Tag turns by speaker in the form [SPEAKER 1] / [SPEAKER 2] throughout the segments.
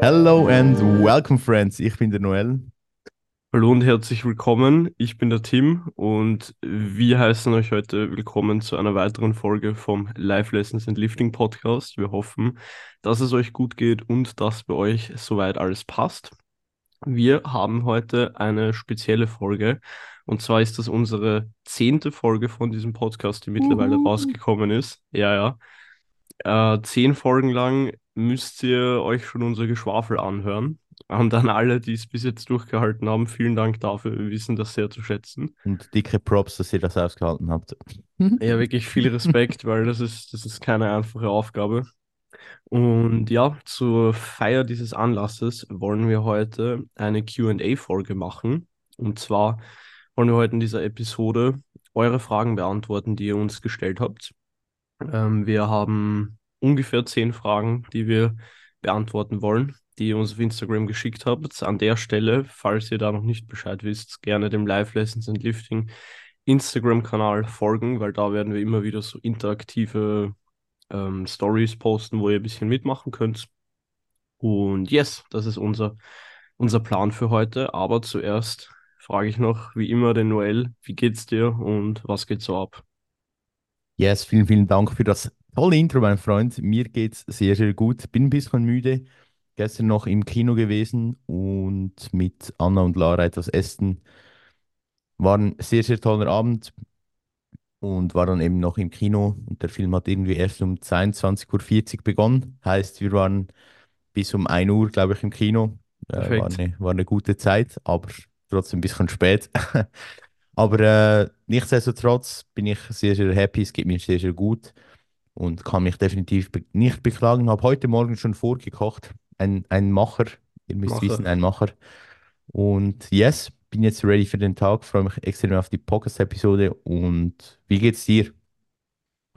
[SPEAKER 1] Hello and welcome, friends. Ich bin der Noel.
[SPEAKER 2] Hallo und herzlich willkommen. Ich bin der Tim und wir heißen euch heute willkommen zu einer weiteren Folge vom Life Lessons and Lifting Podcast. Wir hoffen, dass es euch gut geht und dass bei euch soweit alles passt. Wir haben heute eine spezielle Folge und zwar ist das unsere zehnte Folge von diesem Podcast, die mittlerweile
[SPEAKER 1] Uhu.
[SPEAKER 2] rausgekommen ist. Ja, ja. Äh, zehn Folgen lang müsst ihr euch schon unser Geschwafel anhören. Und an alle, die es bis jetzt durchgehalten haben, vielen Dank dafür. Wir wissen das sehr zu schätzen.
[SPEAKER 1] Und dicke Props, dass ihr das ausgehalten habt.
[SPEAKER 2] Ja, wirklich viel Respekt, weil das ist, das ist keine einfache Aufgabe. Und ja, zur Feier dieses Anlasses wollen wir heute eine QA-Folge machen. Und zwar wollen wir heute in dieser Episode eure Fragen beantworten, die ihr uns gestellt habt. Ähm, wir haben ungefähr zehn Fragen, die wir beantworten wollen, die ihr uns auf Instagram geschickt habt. An der Stelle, falls ihr da noch nicht Bescheid wisst, gerne dem Live Lessons and Lifting Instagram-Kanal folgen, weil da werden wir immer wieder so interaktive ähm, Stories posten, wo ihr ein bisschen mitmachen könnt. Und yes, das ist unser, unser Plan für heute. Aber zuerst frage ich noch, wie immer, den Noel, wie geht's dir und was geht so ab?
[SPEAKER 1] Yes, vielen, vielen Dank für das tolle Intro, mein Freund. Mir geht's sehr, sehr gut. Bin ein bisschen müde. Gestern noch im Kino gewesen und mit Anna und Lara etwas essen. War ein sehr, sehr toller Abend und war dann eben noch im Kino. Und der Film hat irgendwie erst um 22.40 Uhr begonnen. Heißt, wir waren bis um 1 Uhr, glaube ich, im Kino. Äh, war eine, war eine gute Zeit, aber trotzdem ein bisschen spät. Aber äh, nichtsdestotrotz bin ich sehr, sehr happy. Es geht mir sehr, sehr gut und kann mich definitiv nicht beklagen. Habe heute Morgen schon vorgekocht. Ein, ein Macher, ihr müsst
[SPEAKER 2] Macher.
[SPEAKER 1] wissen, ein Macher. Und yes, bin jetzt ready für den Tag. Freue mich extrem auf die Podcast-Episode. Und wie geht's dir?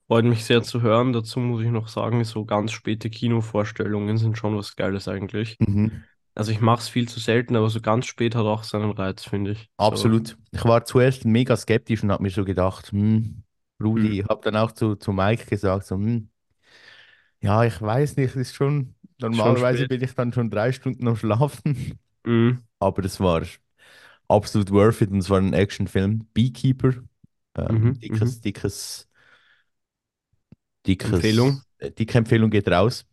[SPEAKER 2] Freut mich sehr zu hören. Dazu muss ich noch sagen, so ganz späte Kinovorstellungen sind schon was Geiles eigentlich.
[SPEAKER 1] Mhm.
[SPEAKER 2] Also ich mache es viel zu selten, aber so ganz spät hat auch seinen Reiz, finde ich. So.
[SPEAKER 1] Absolut. Ich war zuerst mega skeptisch und habe mir so gedacht, hm, Rudi,
[SPEAKER 2] Hm.
[SPEAKER 1] ich habe dann auch zu, zu Mike gesagt, so, hm, ja, ich weiß nicht, ist schon, normalerweise bin ich dann schon drei Stunden am Schlafen,
[SPEAKER 2] Mhm.
[SPEAKER 1] aber es war absolut worth it und es war ein Actionfilm. Beekeeper, ähm,
[SPEAKER 2] Mhm.
[SPEAKER 1] dickes, dickes, dickes,
[SPEAKER 2] Empfehlung?
[SPEAKER 1] äh, dicke Empfehlung geht raus,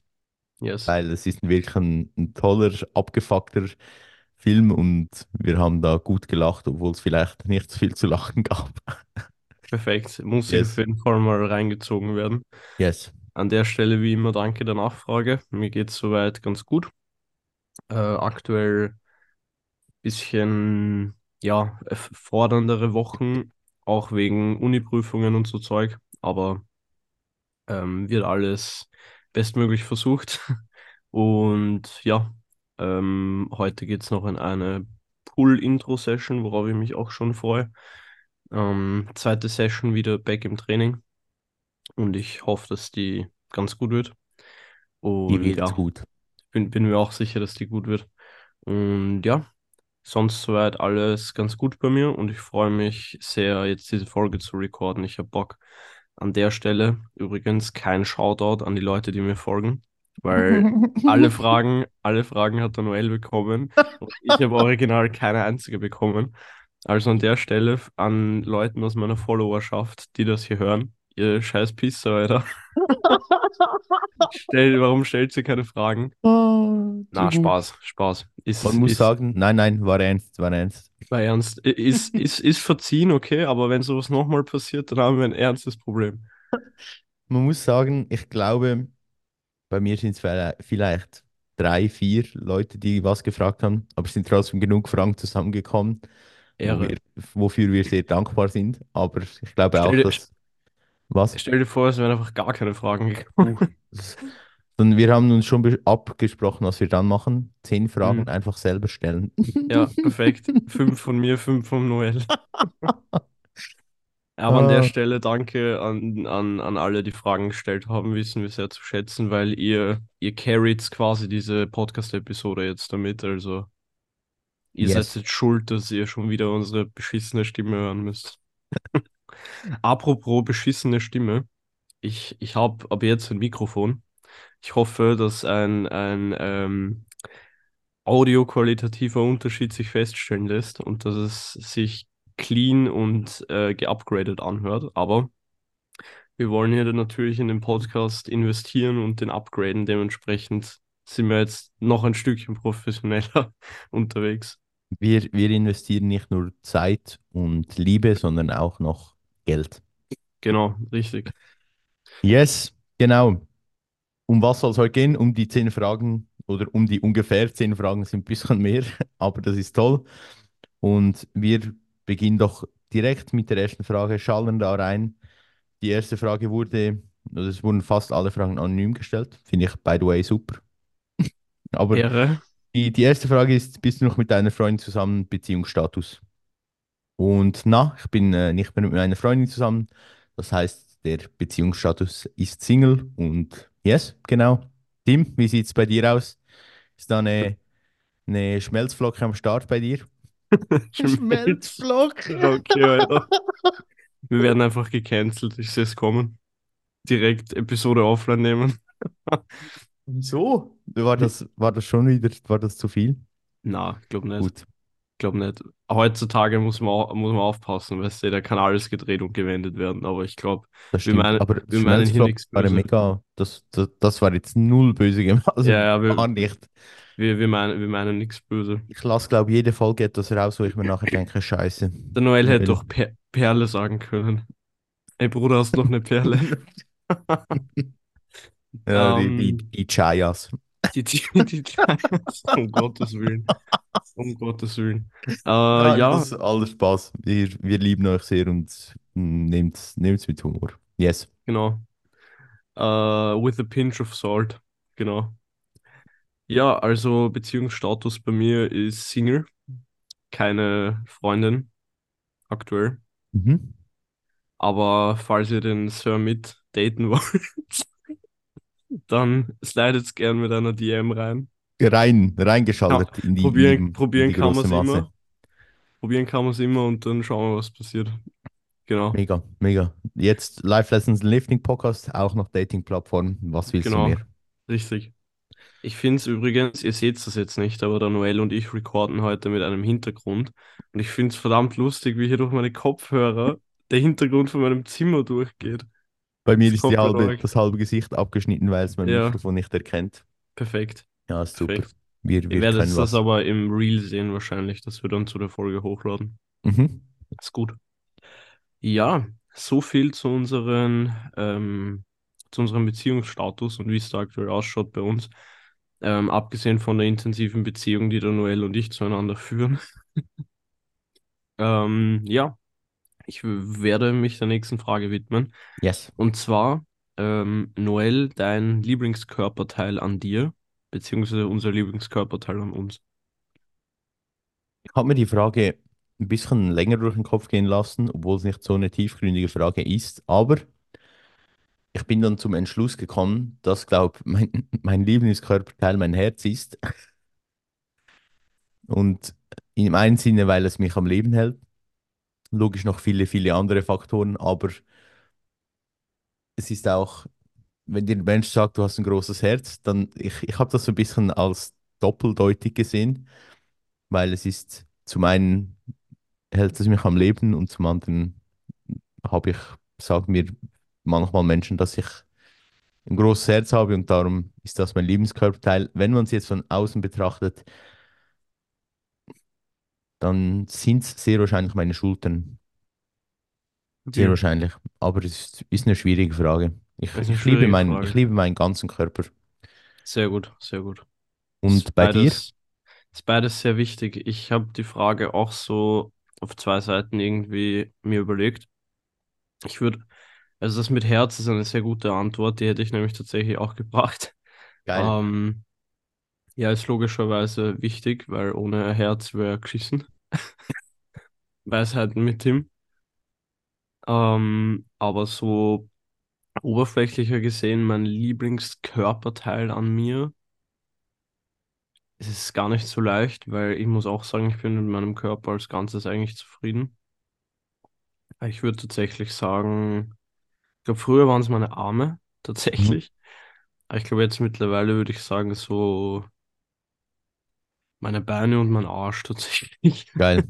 [SPEAKER 2] Yes.
[SPEAKER 1] weil es ist wirklich ein, ein toller, abgefuckter Film und wir haben da gut gelacht, obwohl es vielleicht nicht so viel zu lachen gab.
[SPEAKER 2] Perfekt. Muss
[SPEAKER 1] Yes.
[SPEAKER 2] jeden Fall mal reingezogen werden.
[SPEAKER 1] Yes.
[SPEAKER 2] An der Stelle wie immer danke der Nachfrage. Mir geht es soweit ganz gut. Äh, aktuell bisschen, ja, forderndere Wochen, auch wegen Uniprüfungen und so Zeug, aber ähm, wird alles bestmöglich versucht. Und ja, ähm, heute geht es noch in eine Pool-Intro-Session, worauf ich mich auch schon freue. Ähm, zweite Session wieder back im Training und ich hoffe, dass die ganz gut wird.
[SPEAKER 1] Die
[SPEAKER 2] Und
[SPEAKER 1] wird
[SPEAKER 2] ja,
[SPEAKER 1] gut.
[SPEAKER 2] bin, bin mir auch sicher, dass die gut wird. Und ja, sonst soweit alles ganz gut bei mir und ich freue mich sehr, jetzt diese Folge zu recorden. Ich habe Bock. An der Stelle übrigens kein Shoutout an die Leute, die mir folgen, weil alle Fragen, alle Fragen hat der Noel bekommen und ich habe original keine einzige bekommen. Also an der Stelle an Leuten aus meiner Followerschaft, die das hier hören, ihr scheiß Pisser, Alter. Stell, warum stellt ihr keine Fragen?
[SPEAKER 1] Oh,
[SPEAKER 2] Na. Spaß, Spaß. Ist,
[SPEAKER 1] Man muss
[SPEAKER 2] ist,
[SPEAKER 1] sagen, nein, nein, war ernst, war ernst.
[SPEAKER 2] war ernst. Ist, ist, ist verziehen, okay, aber wenn sowas nochmal passiert, dann haben wir ein ernstes Problem.
[SPEAKER 1] Man muss sagen, ich glaube, bei mir sind es vielleicht drei, vier Leute, die was gefragt haben, aber es sind trotzdem genug Fragen zusammengekommen, wo
[SPEAKER 2] Ehre.
[SPEAKER 1] wir, wofür wir sehr dankbar sind. Aber ich glaube auch,
[SPEAKER 2] Stell
[SPEAKER 1] dass was?
[SPEAKER 2] stell dir vor, es wären einfach gar keine Fragen gekommen.
[SPEAKER 1] Dann wir haben uns schon abgesprochen, was wir dann machen. Zehn Fragen
[SPEAKER 2] Mhm.
[SPEAKER 1] einfach selber stellen.
[SPEAKER 2] Ja, perfekt. Fünf von mir, fünf vom Noel. Aber an der
[SPEAKER 1] Ah,
[SPEAKER 2] Stelle danke an, an, an alle, die Fragen gestellt haben, wissen wir sehr zu schätzen, weil ihr, ihr carried quasi diese Podcast-Episode jetzt damit. Also ihr seid
[SPEAKER 1] yes.
[SPEAKER 2] jetzt schuld, dass ihr schon wieder unsere beschissene Stimme hören müsst. Apropos beschissene Stimme, ich, ich habe ab jetzt ein Mikrofon. Ich hoffe, dass ein, ein ähm, audioqualitativer Unterschied sich feststellen lässt und dass es sich clean und äh, geupgradet anhört. Aber wir wollen hier natürlich in den Podcast investieren und den upgraden. Dementsprechend sind wir jetzt noch ein Stückchen professioneller unterwegs.
[SPEAKER 1] Wir, wir investieren nicht nur Zeit und Liebe, sondern auch noch Geld.
[SPEAKER 2] Genau, richtig.
[SPEAKER 1] Yes, genau. Um was soll es heute gehen? Um die zehn Fragen oder um die ungefähr zehn Fragen sind ein bisschen mehr, aber das ist toll. Und wir beginnen doch direkt mit der ersten Frage, schallen da rein. Die erste Frage wurde, oder es wurden fast alle Fragen anonym gestellt. Finde ich, by the way, super. Aber die, die erste Frage ist, bist du noch mit deiner Freundin zusammen, Beziehungsstatus? Und na, ich bin äh, nicht mehr mit meiner Freundin zusammen. Das heißt, der Beziehungsstatus ist Single und yes, genau. Tim, wie sieht es bei dir aus? Ist da eine, eine Schmelzflocke am Start bei dir?
[SPEAKER 2] Schmelz.
[SPEAKER 1] Schmelzflocke!
[SPEAKER 2] Okay, Alter. Wir werden einfach gecancelt. Ich sehe es kommen. Direkt Episode offline nehmen.
[SPEAKER 1] Wieso? War das, war das schon wieder, war das zu viel?
[SPEAKER 2] Na, ich glaube nicht.
[SPEAKER 1] Gut,
[SPEAKER 2] glaube nicht. Heutzutage muss man, muss man aufpassen, weißt du, da kann alles gedreht und gewendet werden. Aber ich glaube, wir meinen,
[SPEAKER 1] Aber
[SPEAKER 2] wir meinen hier nichts böse.
[SPEAKER 1] mega, das, das, das war jetzt null böse gemeint. Also
[SPEAKER 2] Ja, ja, wir,
[SPEAKER 1] gar nicht.
[SPEAKER 2] wir, wir meinen, wir meinen nichts böse.
[SPEAKER 1] Ich lasse, glaube ich, jede Folge etwas raus, wo ich mir nachher denke, Scheiße.
[SPEAKER 2] Der Noel hätte doch per Perle sagen können. Ey Bruder, hast du noch eine Perle?
[SPEAKER 1] Ja, die, die,
[SPEAKER 2] Ähm,
[SPEAKER 1] die Chayas.
[SPEAKER 2] Die, die, die, um Gottes Willen. Um Gottes Willen. Äh,
[SPEAKER 1] Nein,
[SPEAKER 2] ja,
[SPEAKER 1] das ist alles Spaß. Wir, wir lieben euch sehr und nehmt es mit Humor. Yes.
[SPEAKER 2] genau. Äh, with a pinch of salt. Genau. Ja, also Beziehungsstatus bei mir ist Single. Keine Freundin aktuell.
[SPEAKER 1] Mhm.
[SPEAKER 2] Aber falls ihr den Sir mit daten wollt, dann slidet gern mit einer DM rein.
[SPEAKER 1] Rein, reingeschaltet in die, in
[SPEAKER 2] Probieren,
[SPEAKER 1] in
[SPEAKER 2] probieren
[SPEAKER 1] die
[SPEAKER 2] kann man es immer. Probieren kann man es immer und dann schauen wir, was passiert. Genau,
[SPEAKER 1] Mega, mega. Jetzt Life Lessons Lifting Podcast, auch noch Dating-Plattform. Was willst du
[SPEAKER 2] genau,
[SPEAKER 1] mehr?
[SPEAKER 2] richtig. Ich finde es übrigens, ihr seht das jetzt nicht, aber der Noel und ich recorden heute mit einem Hintergrund. Und ich finde es verdammt lustig, wie hier durch meine Kopfhörer der Hintergrund von meinem Zimmer durchgeht.
[SPEAKER 1] Bei mir ist halbe, das halbe Gesicht abgeschnitten, weil es mein
[SPEAKER 2] Ja.
[SPEAKER 1] Mikrofon nicht erkennt.
[SPEAKER 2] Perfekt,
[SPEAKER 1] Ja, ist super.
[SPEAKER 2] perfekt.
[SPEAKER 1] Wir, wir können
[SPEAKER 2] das
[SPEAKER 1] was.
[SPEAKER 2] aber im Reel sehen wahrscheinlich, dass wir dann zu der Folge hochladen.
[SPEAKER 1] Mhm.
[SPEAKER 2] Ist gut. Ja, so viel zu unseren, ähm, zu unserem Beziehungsstatus und wie es da aktuell ausschaut bei uns. Ähm, abgesehen von der intensiven Beziehung, die der Noel und ich zueinander führen. ähm, ja, ich werde mich der nächsten Frage widmen.
[SPEAKER 1] Yes.
[SPEAKER 2] Und zwar, ähm, Noel, dein Lieblingskörperteil an dir, beziehungsweise unser Lieblingskörperteil an uns.
[SPEAKER 1] Ich habe mir die Frage ein bisschen länger durch den Kopf gehen lassen, obwohl es nicht so eine tiefgründige Frage ist. Aber ich bin dann zum Entschluss gekommen, dass, glaube mein, mein Lieblingskörperteil mein Herz ist. Und im einen Sinne, weil es mich am Leben hält. Logisch noch viele, viele andere Faktoren, aber es ist auch, wenn dir ein Mensch sagt, du hast ein großes Herz, dann, ich, ich habe das so ein bisschen als doppeldeutig gesehen, weil es ist zum einen hält es mich am Leben und zum anderen habe ich, sagen mir manchmal Menschen, dass ich ein großes Herz habe und darum ist das mein Lebenskörperteil. Wenn man es jetzt von außen betrachtet, dann sind es sehr wahrscheinlich meine Schultern. Sehr
[SPEAKER 2] Deal.
[SPEAKER 1] wahrscheinlich. Aber es ist, eine schwierige Frage. Ich, ich, liebe
[SPEAKER 2] schwierige
[SPEAKER 1] meinen,
[SPEAKER 2] Frage.
[SPEAKER 1] ich liebe meinen ganzen Körper.
[SPEAKER 2] Sehr gut, sehr gut.
[SPEAKER 1] Und
[SPEAKER 2] Ist
[SPEAKER 1] bei dir?
[SPEAKER 2] beides, ist beides sehr wichtig. Ich habe die Frage auch so auf zwei Seiten irgendwie mir überlegt. Ich würde, also das mit Herz ist eine sehr gute Antwort, die hätte ich nämlich tatsächlich auch gebracht.
[SPEAKER 1] Geil.
[SPEAKER 2] Ähm, ja, ist logischerweise wichtig, weil ohne Herz wäre geschissen. Weisheiten mit Tim. Ähm, aber so oberflächlicher gesehen, mein Lieblingskörperteil an mir, es ist gar nicht so leicht, weil ich muss auch sagen, ich bin mit meinem Körper als Ganzes eigentlich zufrieden. Ich würde tatsächlich sagen, ich glaube, früher waren es meine Arme,
[SPEAKER 1] Mhm.
[SPEAKER 2] tatsächlich. Aber ich glaube, jetzt mittlerweile würde ich sagen, so meine Beine und mein Arsch tatsächlich.
[SPEAKER 1] Geil.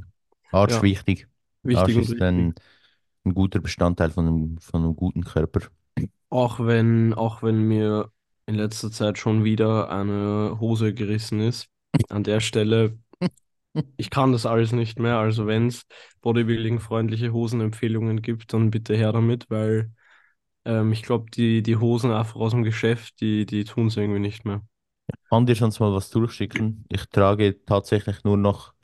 [SPEAKER 1] Arsch
[SPEAKER 2] Ja,
[SPEAKER 1] wichtig.
[SPEAKER 2] wichtig
[SPEAKER 1] Arsch ist ein, ein guter Bestandteil von einem, von einem guten Körper.
[SPEAKER 2] Auch wenn, auch wenn mir in letzter Zeit schon wieder eine Hose gerissen ist. An der Stelle, ich kann das alles nicht mehr. Also wenn es Bodybuilding-freundliche Hosenempfehlungen gibt, dann bitte her damit, weil ähm, ich glaube, die, die Hosen einfach aus dem Geschäft, die, die tun es irgendwie nicht mehr.
[SPEAKER 1] Kann dir sonst mal was durchschicken? Ich trage tatsächlich nur noch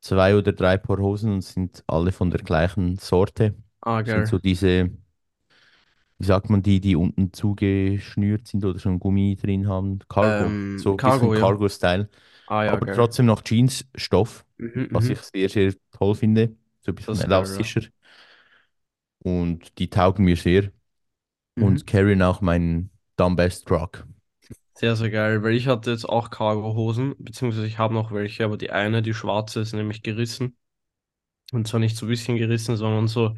[SPEAKER 1] zwei oder drei Paar Hosen und sind alle von der gleichen Sorte.
[SPEAKER 2] Ah,
[SPEAKER 1] Sind
[SPEAKER 2] geil.
[SPEAKER 1] so diese, wie sagt man, die, die unten zugeschnürt sind oder schon Gummi drin haben. Cargo,
[SPEAKER 2] Ähm,
[SPEAKER 1] so ein bisschen
[SPEAKER 2] Cargo, ja.
[SPEAKER 1] Cargo-Style.
[SPEAKER 2] Ah, ja,
[SPEAKER 1] Aber
[SPEAKER 2] geil.
[SPEAKER 1] trotzdem noch Jeansstoff,
[SPEAKER 2] Mhm,
[SPEAKER 1] was ich
[SPEAKER 2] mhm.
[SPEAKER 1] sehr, sehr toll finde. So ein bisschen
[SPEAKER 2] Das ist geil, ja.
[SPEAKER 1] elastischer. Und die taugen mir sehr
[SPEAKER 2] Mhm.
[SPEAKER 1] und carryen auch meinen Dumbbest Truck.
[SPEAKER 2] Sehr, sehr geil, weil ich hatte jetzt auch Cargo-Hosen, beziehungsweise ich habe noch welche, aber die eine, die schwarze, ist nämlich gerissen. Und zwar nicht so ein bisschen gerissen, sondern so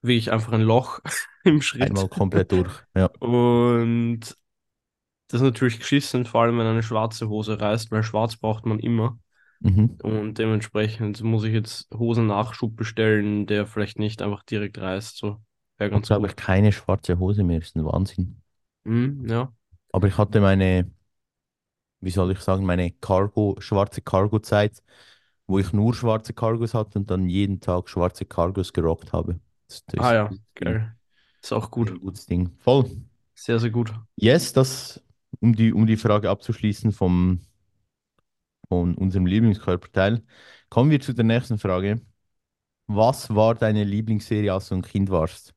[SPEAKER 2] wie ich einfach ein Loch im Schritt.
[SPEAKER 1] Einmal komplett durch. Ja.
[SPEAKER 2] Und das ist natürlich geschissen, vor allem wenn eine schwarze Hose reißt, weil schwarz braucht man immer.
[SPEAKER 1] Mhm.
[SPEAKER 2] Und dementsprechend muss ich jetzt Hosennachschub bestellen, der vielleicht nicht einfach direkt reißt. So, wäre
[SPEAKER 1] Ich habe,
[SPEAKER 2] ganz
[SPEAKER 1] glaube ich, keine schwarze Hose mehr. Das ist ein Wahnsinn.
[SPEAKER 2] Mhm, ja.
[SPEAKER 1] Aber ich hatte meine, wie soll ich sagen, meine Cargo, schwarze Cargo-Zeit, wo ich nur schwarze Cargos hatte und dann jeden Tag schwarze Cargos gerockt habe. Das, das
[SPEAKER 2] Ah
[SPEAKER 1] ist
[SPEAKER 2] ja, geil. Ist auch gut.
[SPEAKER 1] ein gutes Ding. Voll.
[SPEAKER 2] Sehr, sehr gut.
[SPEAKER 1] Yes, das, um die, um die Frage abzuschließen vom, von unserem Lieblingskörperteil, kommen wir zu der nächsten Frage. Was war deine Lieblingsserie, als du ein Kind warst?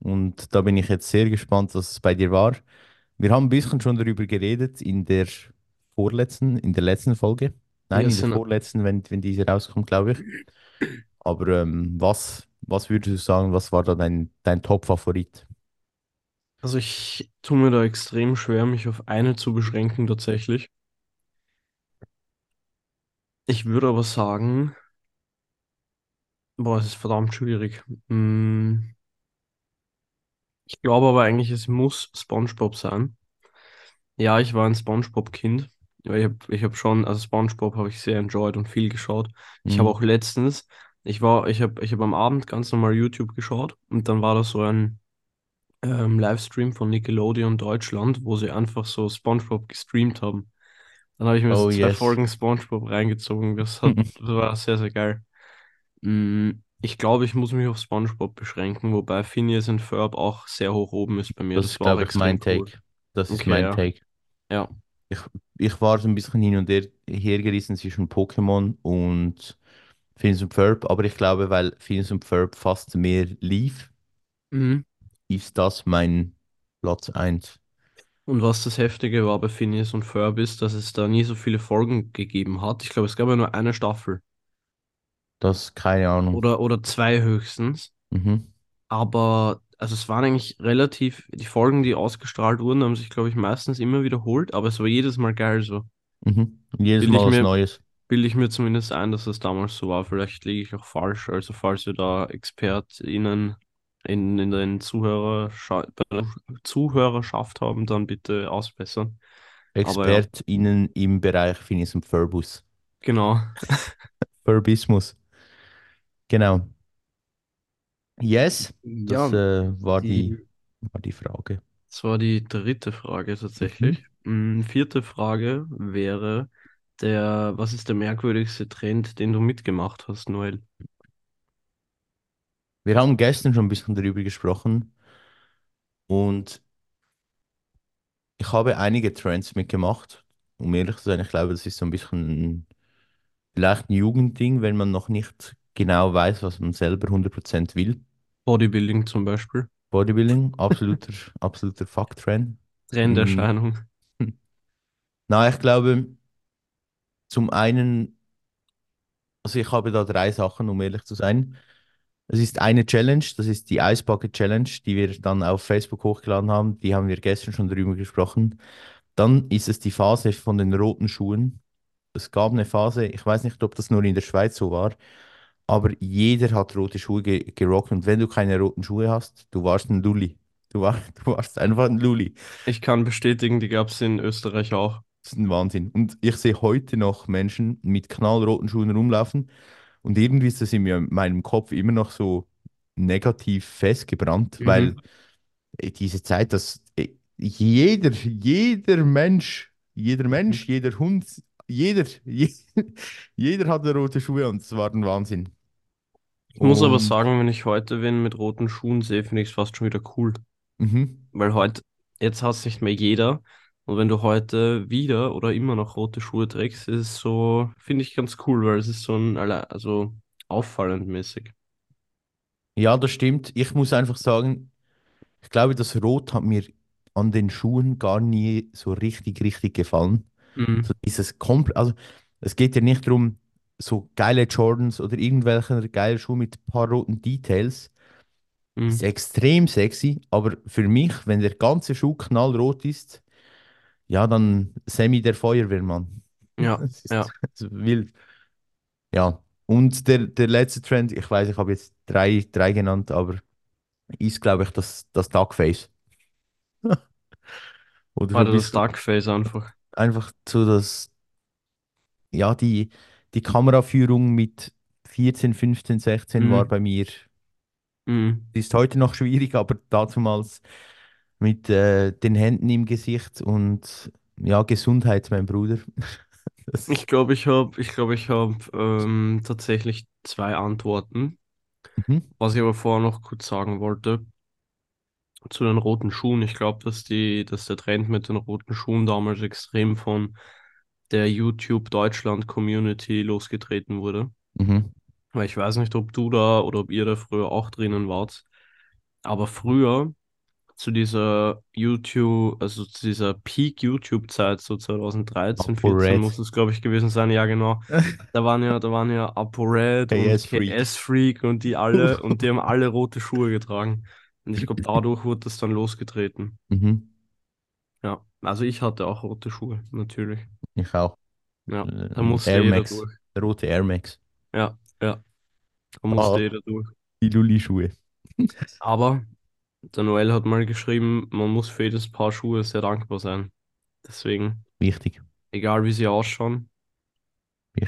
[SPEAKER 1] Und da bin ich jetzt sehr gespannt, was es bei dir war. Wir haben ein bisschen schon darüber geredet in der vorletzten, in der letzten Folge. Nein, in
[SPEAKER 2] es
[SPEAKER 1] der vorletzten, wenn, wenn diese rauskommt, glaube ich. Aber ähm, was, was würdest du sagen, was war da dein, dein Top-Favorit?
[SPEAKER 2] Also ich tue mir da extrem schwer, mich auf eine zu beschränken tatsächlich. Ich würde aber sagen, boah, es ist verdammt schwierig. Hm, ich glaube aber eigentlich, es muss SpongeBob sein. Ja, ich war ein SpongeBob-Kind. Ich habe ich hab schon, also SpongeBob habe ich sehr enjoyed und viel geschaut. Ich habe
[SPEAKER 1] Mhm.
[SPEAKER 2] auch letztens, ich war, ich habe ich hab am Abend ganz normal YouTube geschaut und dann war da so ein ähm, Livestream von Nickelodeon Deutschland, wo sie einfach so SpongeBob gestreamt haben. Dann habe ich mir so
[SPEAKER 1] Oh
[SPEAKER 2] zwei
[SPEAKER 1] yes.
[SPEAKER 2] Folgen SpongeBob reingezogen. Das hat, das war sehr, sehr geil. Mm, Ich glaube, ich muss mich auf SpongeBob beschränken, wobei Phineas und Ferb auch sehr hoch oben ist bei mir.
[SPEAKER 1] Das
[SPEAKER 2] Das
[SPEAKER 1] ist, glaube ich, mein
[SPEAKER 2] cool.
[SPEAKER 1] Take. Das ist
[SPEAKER 2] Okay,
[SPEAKER 1] mein
[SPEAKER 2] ja.
[SPEAKER 1] Take.
[SPEAKER 2] Ja.
[SPEAKER 1] Ich, ich war so ein bisschen hin und her hergerissen zwischen Pokémon und Phineas und Ferb, aber ich glaube, weil Phineas und Ferb fast mehr lief,
[SPEAKER 2] Mhm.
[SPEAKER 1] ist das mein Platz eins.
[SPEAKER 2] Und was das Heftige war bei Phineas und Ferb ist, dass es da nie so viele Folgen gegeben hat. Ich glaube, es gab ja nur eine Staffel
[SPEAKER 1] Das, keine Ahnung.
[SPEAKER 2] oder, oder zwei höchstens.
[SPEAKER 1] Mhm.
[SPEAKER 2] Aber also es waren eigentlich relativ, die Folgen, die ausgestrahlt wurden, haben sich, glaube ich, meistens immer wiederholt, aber es war jedes Mal geil so.
[SPEAKER 1] Mhm. Jedes Mal was
[SPEAKER 2] mir,
[SPEAKER 1] Neues.
[SPEAKER 2] bilde ich mir zumindest ein, dass das damals so war. Vielleicht liege ich auch falsch. Also falls wir da ExpertInnen in, in den Zuhörer, Zuhörerschaft haben, dann bitte ausbessern. Aber ja,
[SPEAKER 1] ExpertInnen im Bereich Phineas und Ferbus.
[SPEAKER 2] genau.
[SPEAKER 1] Ferbismus. Genau. Yes,
[SPEAKER 2] Ja,
[SPEAKER 1] das äh, war die,
[SPEAKER 2] die,
[SPEAKER 1] war die Frage.
[SPEAKER 2] das war die dritte Frage
[SPEAKER 1] Mhm.
[SPEAKER 2] tatsächlich. Mm, Vierte Frage wäre der, was ist der merkwürdigste Trend, den du mitgemacht hast, Noel?
[SPEAKER 1] Wir haben gestern schon ein bisschen darüber gesprochen und ich habe einige Trends mitgemacht. Um ehrlich zu sein, ich glaube, das ist so ein bisschen vielleicht ein Jugendding, wenn man noch nicht genau weiß, was man selber 100% will.
[SPEAKER 2] Bodybuilding zum Beispiel.
[SPEAKER 1] Bodybuilding, absoluter, absoluter Fakt-Trend. Mm.
[SPEAKER 2] Trenderscheinung.
[SPEAKER 1] Na, ich glaube, zum einen, also ich habe da drei Sachen, um ehrlich zu sein. Es ist eine Challenge, das ist die Ice Bucket Challenge, die wir dann auf Facebook hochgeladen haben. Die haben wir gestern schon drüber gesprochen. Dann ist es die Phase von den roten Schuhen. Es gab eine Phase, ich weiß nicht, ob das nur in der Schweiz so war, aber jeder hat rote Schuhe ge gerockt. Und wenn du keine roten Schuhe hast, du warst ein Lulli. Du, war, du warst einfach ein Lulli.
[SPEAKER 2] Ich kann bestätigen, die gab es in Österreich auch.
[SPEAKER 1] Das ist ein Wahnsinn. Und ich sehe heute noch Menschen mit knallroten Schuhen rumlaufen. Und irgendwie ist das in mir- meinem Kopf immer noch so negativ festgebrannt, weil
[SPEAKER 2] Mhm.
[SPEAKER 1] äh, diese Zeit, dass äh, jeder, jeder Mensch, jeder Mensch, jeder Hund, jeder, je, jeder hatte rote Schuhe und es war ein Wahnsinn.
[SPEAKER 2] Ich muss aber sagen, wenn ich heute wen mit roten Schuhen sehe, finde ich es fast schon wieder cool.
[SPEAKER 1] mhm,
[SPEAKER 2] Weil heute, jetzt hat es nicht mehr jeder. Und wenn du heute wieder oder immer noch rote Schuhe trägst, ist es so, finde ich ganz cool, weil es ist so ein, also auffallend mäßig.
[SPEAKER 1] ja, das stimmt. Ich muss einfach sagen, ich glaube, das Rot hat mir an den Schuhen gar nie so richtig, richtig gefallen. So
[SPEAKER 2] Mhm.
[SPEAKER 1] dieses komplett, also es geht ja nicht darum, so geile Jordans oder irgendwelche geile Schuhe mit ein paar roten Details. Ist
[SPEAKER 2] Mhm.
[SPEAKER 1] extrem sexy, aber für mich, wenn der ganze Schuh knallrot ist, ja, dann Sammy der Feuerwehrmann.
[SPEAKER 2] Ja,
[SPEAKER 1] Das ist,
[SPEAKER 2] ja.
[SPEAKER 1] ist wild. Ja. Und der, der letzte Trend, ich weiß, ich habe jetzt drei, drei genannt, aber ist, glaube ich, das, das Duckface. Oder
[SPEAKER 2] Warte, das Duckface einfach.
[SPEAKER 1] einfach so das, ja, die, die Kameraführung mit 14, 15, 16 war
[SPEAKER 2] Mhm.
[SPEAKER 1] bei mir,
[SPEAKER 2] Mhm.
[SPEAKER 1] ist heute noch schwierig, aber damals mit äh, den Händen im Gesicht und ja, Gesundheit, mein Bruder. Das,
[SPEAKER 2] Ich glaube, ich habe, ich glaube, ich habe ähm, tatsächlich zwei Antworten.
[SPEAKER 1] mhm,
[SPEAKER 2] Was ich aber vorher noch kurz sagen wollte, zu den roten Schuhen. Ich glaube, dass die, dass der Trend mit den roten Schuhen damals extrem von der YouTube Deutschland Community losgetreten wurde.
[SPEAKER 1] mhm,
[SPEAKER 2] Weil ich weiß nicht, ob du da oder ob ihr da früher auch drinnen wart. Aber früher, zu dieser YouTube, also zu dieser Peak YouTube-Zeit, so 2013, 14
[SPEAKER 1] ApoRed,
[SPEAKER 2] muss es, glaube ich, gewesen sein, ja genau. Da waren ja, da waren ja ApoRed und.
[SPEAKER 1] KS-Freak
[SPEAKER 2] und die alle, und die haben alle rote Schuhe getragen. Und ich glaube, dadurch wurde das dann losgetreten.
[SPEAKER 1] Mhm,
[SPEAKER 2] Ja, also ich hatte auch rote Schuhe, natürlich.
[SPEAKER 1] ich auch.
[SPEAKER 2] Ja, da
[SPEAKER 1] Ähm,
[SPEAKER 2] musste
[SPEAKER 1] Air
[SPEAKER 2] jeder
[SPEAKER 1] Max,
[SPEAKER 2] durch.
[SPEAKER 1] rote Air Max.
[SPEAKER 2] Ja, ja, da musste
[SPEAKER 1] Ah,
[SPEAKER 2] jeder durch.
[SPEAKER 1] die Lulli-Schuhe.
[SPEAKER 2] Aber der Noel hat mal geschrieben, man muss für jedes Paar Schuhe sehr dankbar sein. Deswegen,
[SPEAKER 1] Wichtig,
[SPEAKER 2] egal wie sie ausschauen,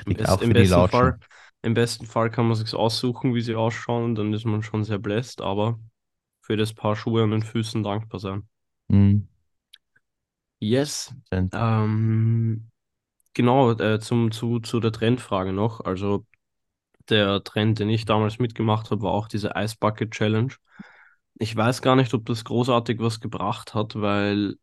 [SPEAKER 2] im,
[SPEAKER 1] wichtig, auch
[SPEAKER 2] im
[SPEAKER 1] für die
[SPEAKER 2] besten Fall,
[SPEAKER 1] Latschen.
[SPEAKER 2] im besten Fall kann man sich aussuchen, wie sie ausschauen, dann ist man schon sehr bläst, aber für jedes Paar Schuhe an den Füßen dankbar sein.
[SPEAKER 1] Mhm,
[SPEAKER 2] Yes.
[SPEAKER 1] sind-
[SPEAKER 2] Ähm, genau, äh, zum, zu, zu der Trendfrage noch. Also der Trend, den ich damals mitgemacht habe, war auch diese Ice Bucket Challenge. Ich weiß gar nicht, ob das großartig was gebracht hat, weil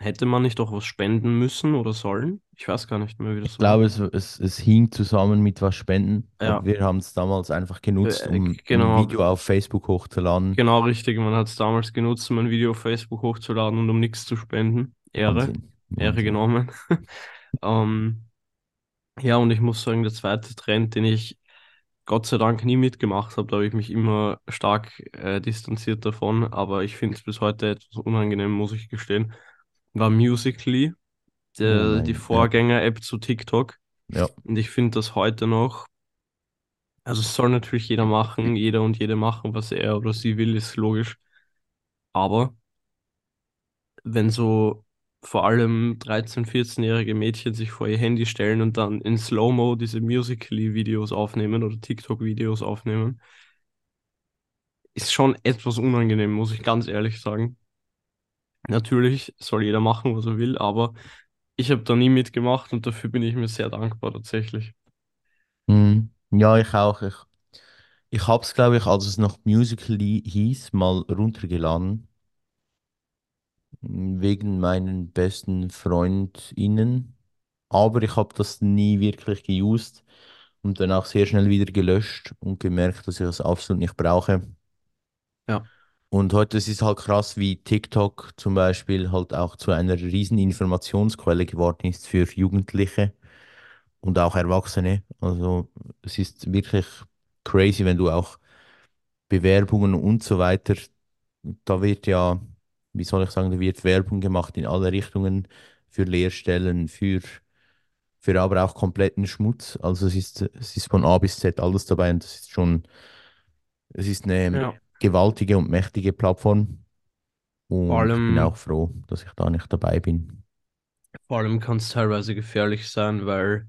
[SPEAKER 2] hätte man nicht auch was spenden müssen oder sollen? Ich weiß gar nicht mehr, wie das
[SPEAKER 1] Ich
[SPEAKER 2] war.
[SPEAKER 1] glaube, es, es, es hing zusammen mit was Spenden,
[SPEAKER 2] Ja,
[SPEAKER 1] wir haben es damals einfach genutzt,
[SPEAKER 2] äh,
[SPEAKER 1] um ein
[SPEAKER 2] genau,
[SPEAKER 1] Video auf Facebook hochzuladen.
[SPEAKER 2] genau richtig. Man hat es damals genutzt, um ein Video auf Facebook hochzuladen und um nichts zu spenden. Ehre,
[SPEAKER 1] Wahnsinn,
[SPEAKER 2] Ehre genommen. Ähm, ja, und ich muss sagen, der zweite Trend, den ich Gott sei Dank nie mitgemacht habe, da habe ich mich immer stark äh, distanziert davon, aber ich finde es bis heute etwas unangenehm, muss ich gestehen, war Musical.ly,
[SPEAKER 1] Oh
[SPEAKER 2] der, die
[SPEAKER 1] nein, ja,
[SPEAKER 2] Vorgänger-App zu TikTok.
[SPEAKER 1] ja.
[SPEAKER 2] Und ich finde das heute noch, also es soll natürlich jeder machen, jeder und jede machen, was er oder sie will, ist logisch. Aber wenn so vor allem 13-, 14-jährige Mädchen sich vor ihr Handy stellen und dann in Slow-Mo diese Musical.ly-Videos aufnehmen oder TikTok-Videos aufnehmen, ist schon etwas unangenehm, muss ich ganz ehrlich sagen. Natürlich soll jeder machen, was er will, aber ich habe da nie mitgemacht und dafür bin ich mir sehr dankbar tatsächlich.
[SPEAKER 1] Mhm. Ja, ich auch. Ich, ich habe es, glaube ich, als es noch Musical.ly hieß, mal runtergeladen, wegen meinen besten FreundInnen. Aber ich habe das nie wirklich geused und dann auch sehr schnell wieder gelöscht und gemerkt, dass ich das absolut nicht brauche.
[SPEAKER 2] Ja,
[SPEAKER 1] Und heute ist es halt krass, wie TikTok zum Beispiel halt auch zu einer riesen Informationsquelle geworden ist für Jugendliche und auch Erwachsene. Also es ist wirklich crazy, wenn du auch Bewerbungen und so weiter. Da wird ja, wie soll ich sagen, da wird Werbung gemacht in alle Richtungen für Lehrstellen, für, für aber auch kompletten Schmutz. Also es ist, es ist von A bis Z alles dabei und das ist schon, es ist eine
[SPEAKER 2] Ja.
[SPEAKER 1] gewaltige und mächtige Plattform.
[SPEAKER 2] Vor
[SPEAKER 1] Und ich bin auch
[SPEAKER 2] allem,
[SPEAKER 1] froh, dass ich da nicht dabei bin.
[SPEAKER 2] vor allem kann es teilweise gefährlich sein, weil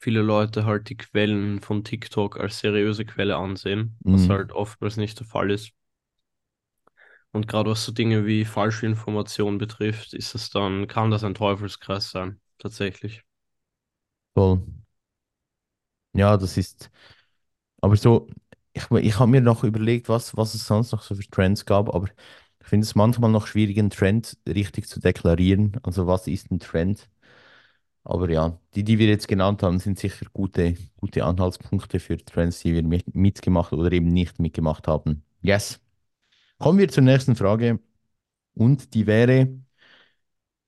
[SPEAKER 2] viele Leute halt die Quellen von TikTok als seriöse Quelle ansehen, was
[SPEAKER 1] Mhm.
[SPEAKER 2] halt oftmals nicht der Fall ist. Und gerade was so Dinge wie falsche Informationen betrifft, ist es dann, kann das ein Teufelskreis sein, tatsächlich.
[SPEAKER 1] Voll. Ja, das ist, aber so, ich, ich habe mir noch überlegt, was, was es sonst noch so für Trends gab, aber ich finde es manchmal noch schwierig, einen Trend richtig zu deklarieren. Also was ist ein Trend? Aber ja, die, die wir jetzt genannt haben, sind sicher gute, gute Anhaltspunkte für Trends, die wir mit, mitgemacht oder eben nicht mitgemacht haben. Yes. Kommen wir zur nächsten Frage und die wäre,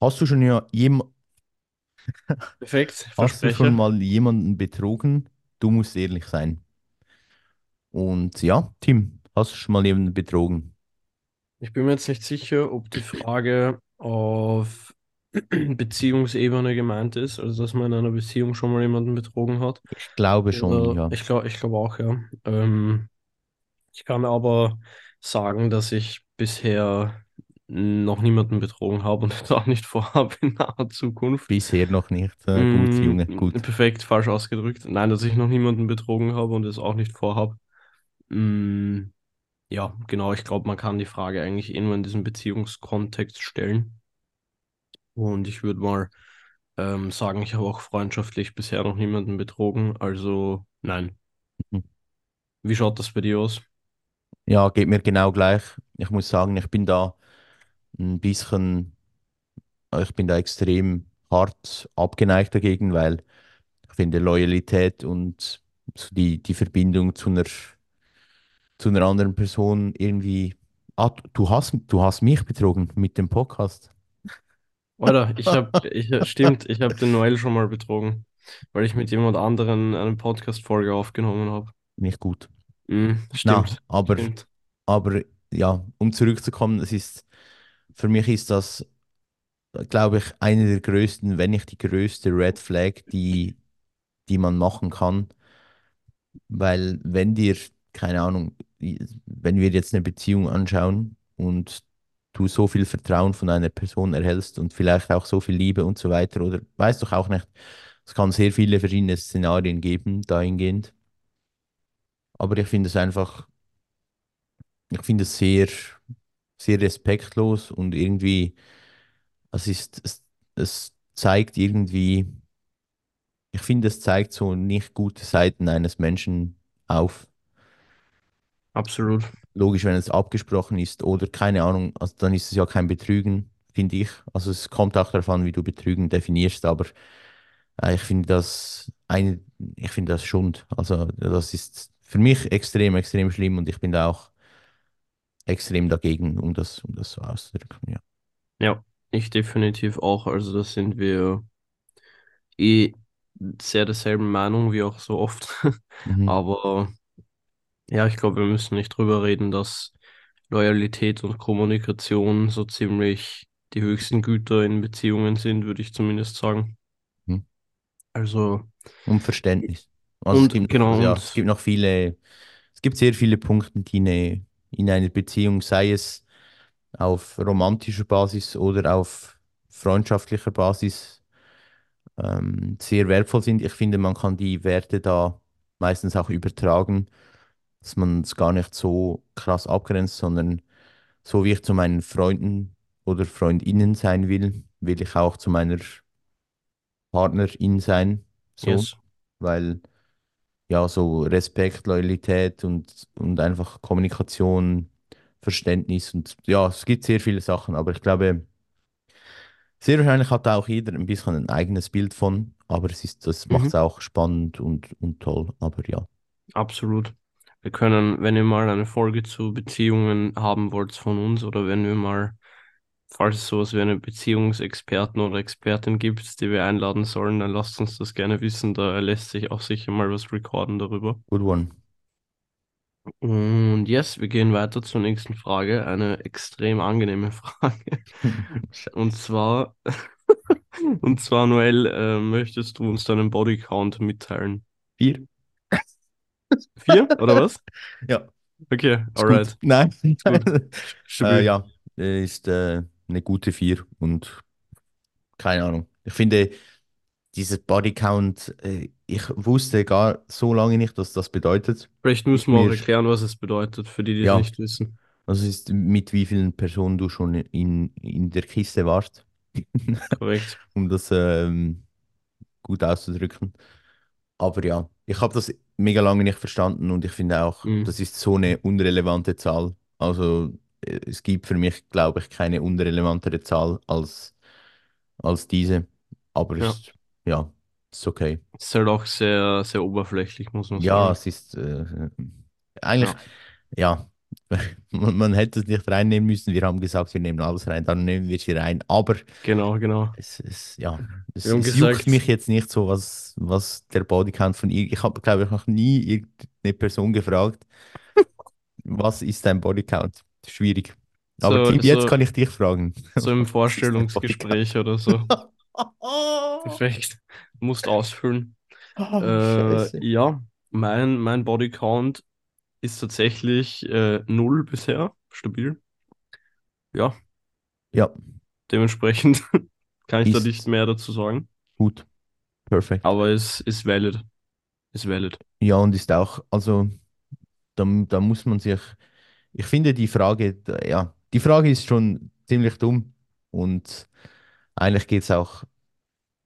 [SPEAKER 1] hast du schon ja jem,
[SPEAKER 2] Perfekt,
[SPEAKER 1] hast du schon mal jemanden betrogen? Du musst ehrlich sein. Und ja, Tim, hast du schon mal jemanden betrogen?
[SPEAKER 2] Ich bin mir jetzt nicht sicher, ob die Frage auf Beziehungsebene gemeint ist, also dass man in einer Beziehung schon mal jemanden betrogen hat.
[SPEAKER 1] Ich glaube schon,
[SPEAKER 2] Oder
[SPEAKER 1] ja.
[SPEAKER 2] ich glaube, ich glaube auch, ja. Ähm, ich kann aber sagen, dass ich bisher noch niemanden betrogen habe und es auch nicht vorhabe in naher Zukunft.
[SPEAKER 1] Bisher noch nicht. Äh, gut,
[SPEAKER 2] Mm,
[SPEAKER 1] Junge, gut.
[SPEAKER 2] perfekt, falsch ausgedrückt. Nein, dass ich noch niemanden betrogen habe und es auch nicht vorhabe. Mm, ja, genau, ich glaube, man kann die Frage eigentlich eh nur in diesem Beziehungskontext stellen. Und ich würde mal ähm, sagen, ich habe auch freundschaftlich bisher noch niemanden betrogen. Also nein.
[SPEAKER 1] Mhm.
[SPEAKER 2] Wie schaut das bei dir aus?
[SPEAKER 1] Ja, geht mir genau gleich. Ich muss sagen, ich bin da ein bisschen, ich bin da extrem hart abgeneigt dagegen, weil ich finde Loyalität und so die, die Verbindung zu einer, zu einer anderen Person irgendwie. Ah, du hast, du hast mich betrogen mit dem Podcast.
[SPEAKER 2] Oder ich habe, ich, stimmt, ich habe den Noel schon mal betrogen, weil ich mit jemand anderen eine Podcast-Folge aufgenommen habe.
[SPEAKER 1] Nicht gut. Na,
[SPEAKER 2] stimmt,
[SPEAKER 1] aber,
[SPEAKER 2] stimmt.
[SPEAKER 1] aber ja, um zurückzukommen, es ist, für mich ist das, glaube ich, eine der größten, wenn nicht die größte Red Flag, die, die man machen kann. Weil wenn dir, keine Ahnung, wenn wir jetzt eine Beziehung anschauen und du so viel Vertrauen von einer Person erhältst und vielleicht auch so viel Liebe und so weiter, oder weißt doch auch nicht, es kann sehr viele verschiedene Szenarien geben, dahingehend. Aber ich finde es einfach, ich finde es sehr, sehr respektlos und irgendwie, es ist, es, es zeigt irgendwie, ich finde, es zeigt so nicht gute Seiten eines Menschen auf.
[SPEAKER 2] Absolut.
[SPEAKER 1] Logisch, wenn es abgesprochen ist oder keine Ahnung, also dann ist es ja kein Betrügen, finde ich. Also es kommt auch darauf an, wie du Betrügen definierst, aber äh, ich finde das eine, ich finde das Schund. Also das ist für mich extrem, extrem schlimm und ich bin da auch extrem dagegen, um das, um das so auszudrücken. Ja.
[SPEAKER 2] Ja, ich definitiv auch. Also da sind wir eh sehr derselben Meinung wie auch so oft.
[SPEAKER 1] Mhm.
[SPEAKER 2] Aber ja, ich glaube, wir müssen nicht drüber reden, dass Loyalität und Kommunikation so ziemlich die höchsten Güter in Beziehungen sind, würde ich zumindest sagen.
[SPEAKER 1] Mhm.
[SPEAKER 2] Also,
[SPEAKER 1] Und Verständnis. Also es
[SPEAKER 2] und
[SPEAKER 1] gibt noch,
[SPEAKER 2] genau,
[SPEAKER 1] ja, es gibt noch viele, es gibt sehr viele Punkte, die eine, in einer Beziehung, sei es auf romantischer Basis oder auf freundschaftlicher Basis, ähm, sehr wertvoll sind. Ich finde, man kann die Werte da meistens auch übertragen, dass man es gar nicht so krass abgrenzt, sondern so wie ich zu meinen Freunden oder Freundinnen sein will, will ich auch zu meiner Partnerin sein. So,
[SPEAKER 2] yes.
[SPEAKER 1] weil ja, so Respekt, Loyalität und, und einfach Kommunikation, Verständnis und ja, es gibt sehr viele Sachen, aber ich glaube, sehr wahrscheinlich hat da auch jeder ein bisschen ein eigenes Bild von, aber es ist, das macht es
[SPEAKER 2] Mhm.
[SPEAKER 1] auch spannend und, und toll, aber ja.
[SPEAKER 2] Absolut. Wir können, wenn ihr mal eine Folge zu Beziehungen haben wollt von uns oder wenn wir mal, falls es sowas wie eine Beziehungsexperten oder Expertin gibt, die wir einladen sollen, dann lasst uns das gerne wissen. Da lässt sich auch sicher mal was recorden darüber.
[SPEAKER 1] Good one.
[SPEAKER 2] Und yes, wir gehen weiter zur nächsten Frage. Eine extrem angenehme Frage. Und zwar, und zwar, Noel, äh, möchtest du uns deinen Bodycount mitteilen?
[SPEAKER 1] Vier?
[SPEAKER 2] Vier, oder was?
[SPEAKER 1] Ja,
[SPEAKER 2] Okay, alright.
[SPEAKER 1] Nein.
[SPEAKER 2] Gut.
[SPEAKER 1] Äh, ja, ist äh, eine gute Vier und keine Ahnung. Ich finde, dieses Bodycount, äh, ich wusste gar so lange nicht, was das bedeutet.
[SPEAKER 2] Vielleicht müssen wir auch erklären, was es bedeutet, für die, die es
[SPEAKER 1] ja,
[SPEAKER 2] nicht wissen.
[SPEAKER 1] also es ist mit wie vielen Personen du schon in, in der Kiste warst,
[SPEAKER 2] Korrekt.
[SPEAKER 1] um das ähm, gut auszudrücken. Aber ja, ich habe das mega lange nicht verstanden und ich finde auch,
[SPEAKER 2] Mhm.
[SPEAKER 1] das ist so eine unrelevante Zahl. Also es gibt für mich, glaube ich, keine unrelevantere Zahl als, als diese. Aber
[SPEAKER 2] Ja.
[SPEAKER 1] ist, ja, ist okay.
[SPEAKER 2] Ist halt auch sehr, sehr oberflächlich, muss man
[SPEAKER 1] Ja,
[SPEAKER 2] sagen.
[SPEAKER 1] es ist äh, eigentlich,
[SPEAKER 2] Ja,
[SPEAKER 1] ja, man, man hätte es nicht reinnehmen müssen. Wir haben gesagt, wir nehmen alles rein, dann nehmen wir sie rein. Aber
[SPEAKER 2] genau, genau.
[SPEAKER 1] es, es, ja, es, es juckt
[SPEAKER 2] gesagt,
[SPEAKER 1] mich jetzt nicht so, was, was der Bodycount von ihr. Ich habe, glaube ich, noch nie irgendeine Person gefragt, was ist dein Bodycount? Schwierig. Aber
[SPEAKER 2] so,
[SPEAKER 1] Tim, jetzt
[SPEAKER 2] so,
[SPEAKER 1] kann ich dich fragen.
[SPEAKER 2] so im
[SPEAKER 1] ist?
[SPEAKER 2] Vorstellungsgespräch oder so. Perfekt. Musst ausfüllen.
[SPEAKER 1] Ah,
[SPEAKER 2] Äh, ja, mein, mein Bodycount ist tatsächlich äh, null bisher. Stabil. Ja,
[SPEAKER 1] Ja,
[SPEAKER 2] dementsprechend kann ich da nicht
[SPEAKER 1] ist
[SPEAKER 2] mehr dazu sagen.
[SPEAKER 1] gut. Perfekt.
[SPEAKER 2] Aber es ist valid. Ist valid.
[SPEAKER 1] Ja, und ist auch, also da, da muss man sich, ich finde die Frage, ja, die Frage ist schon ziemlich dumm und eigentlich geht es auch,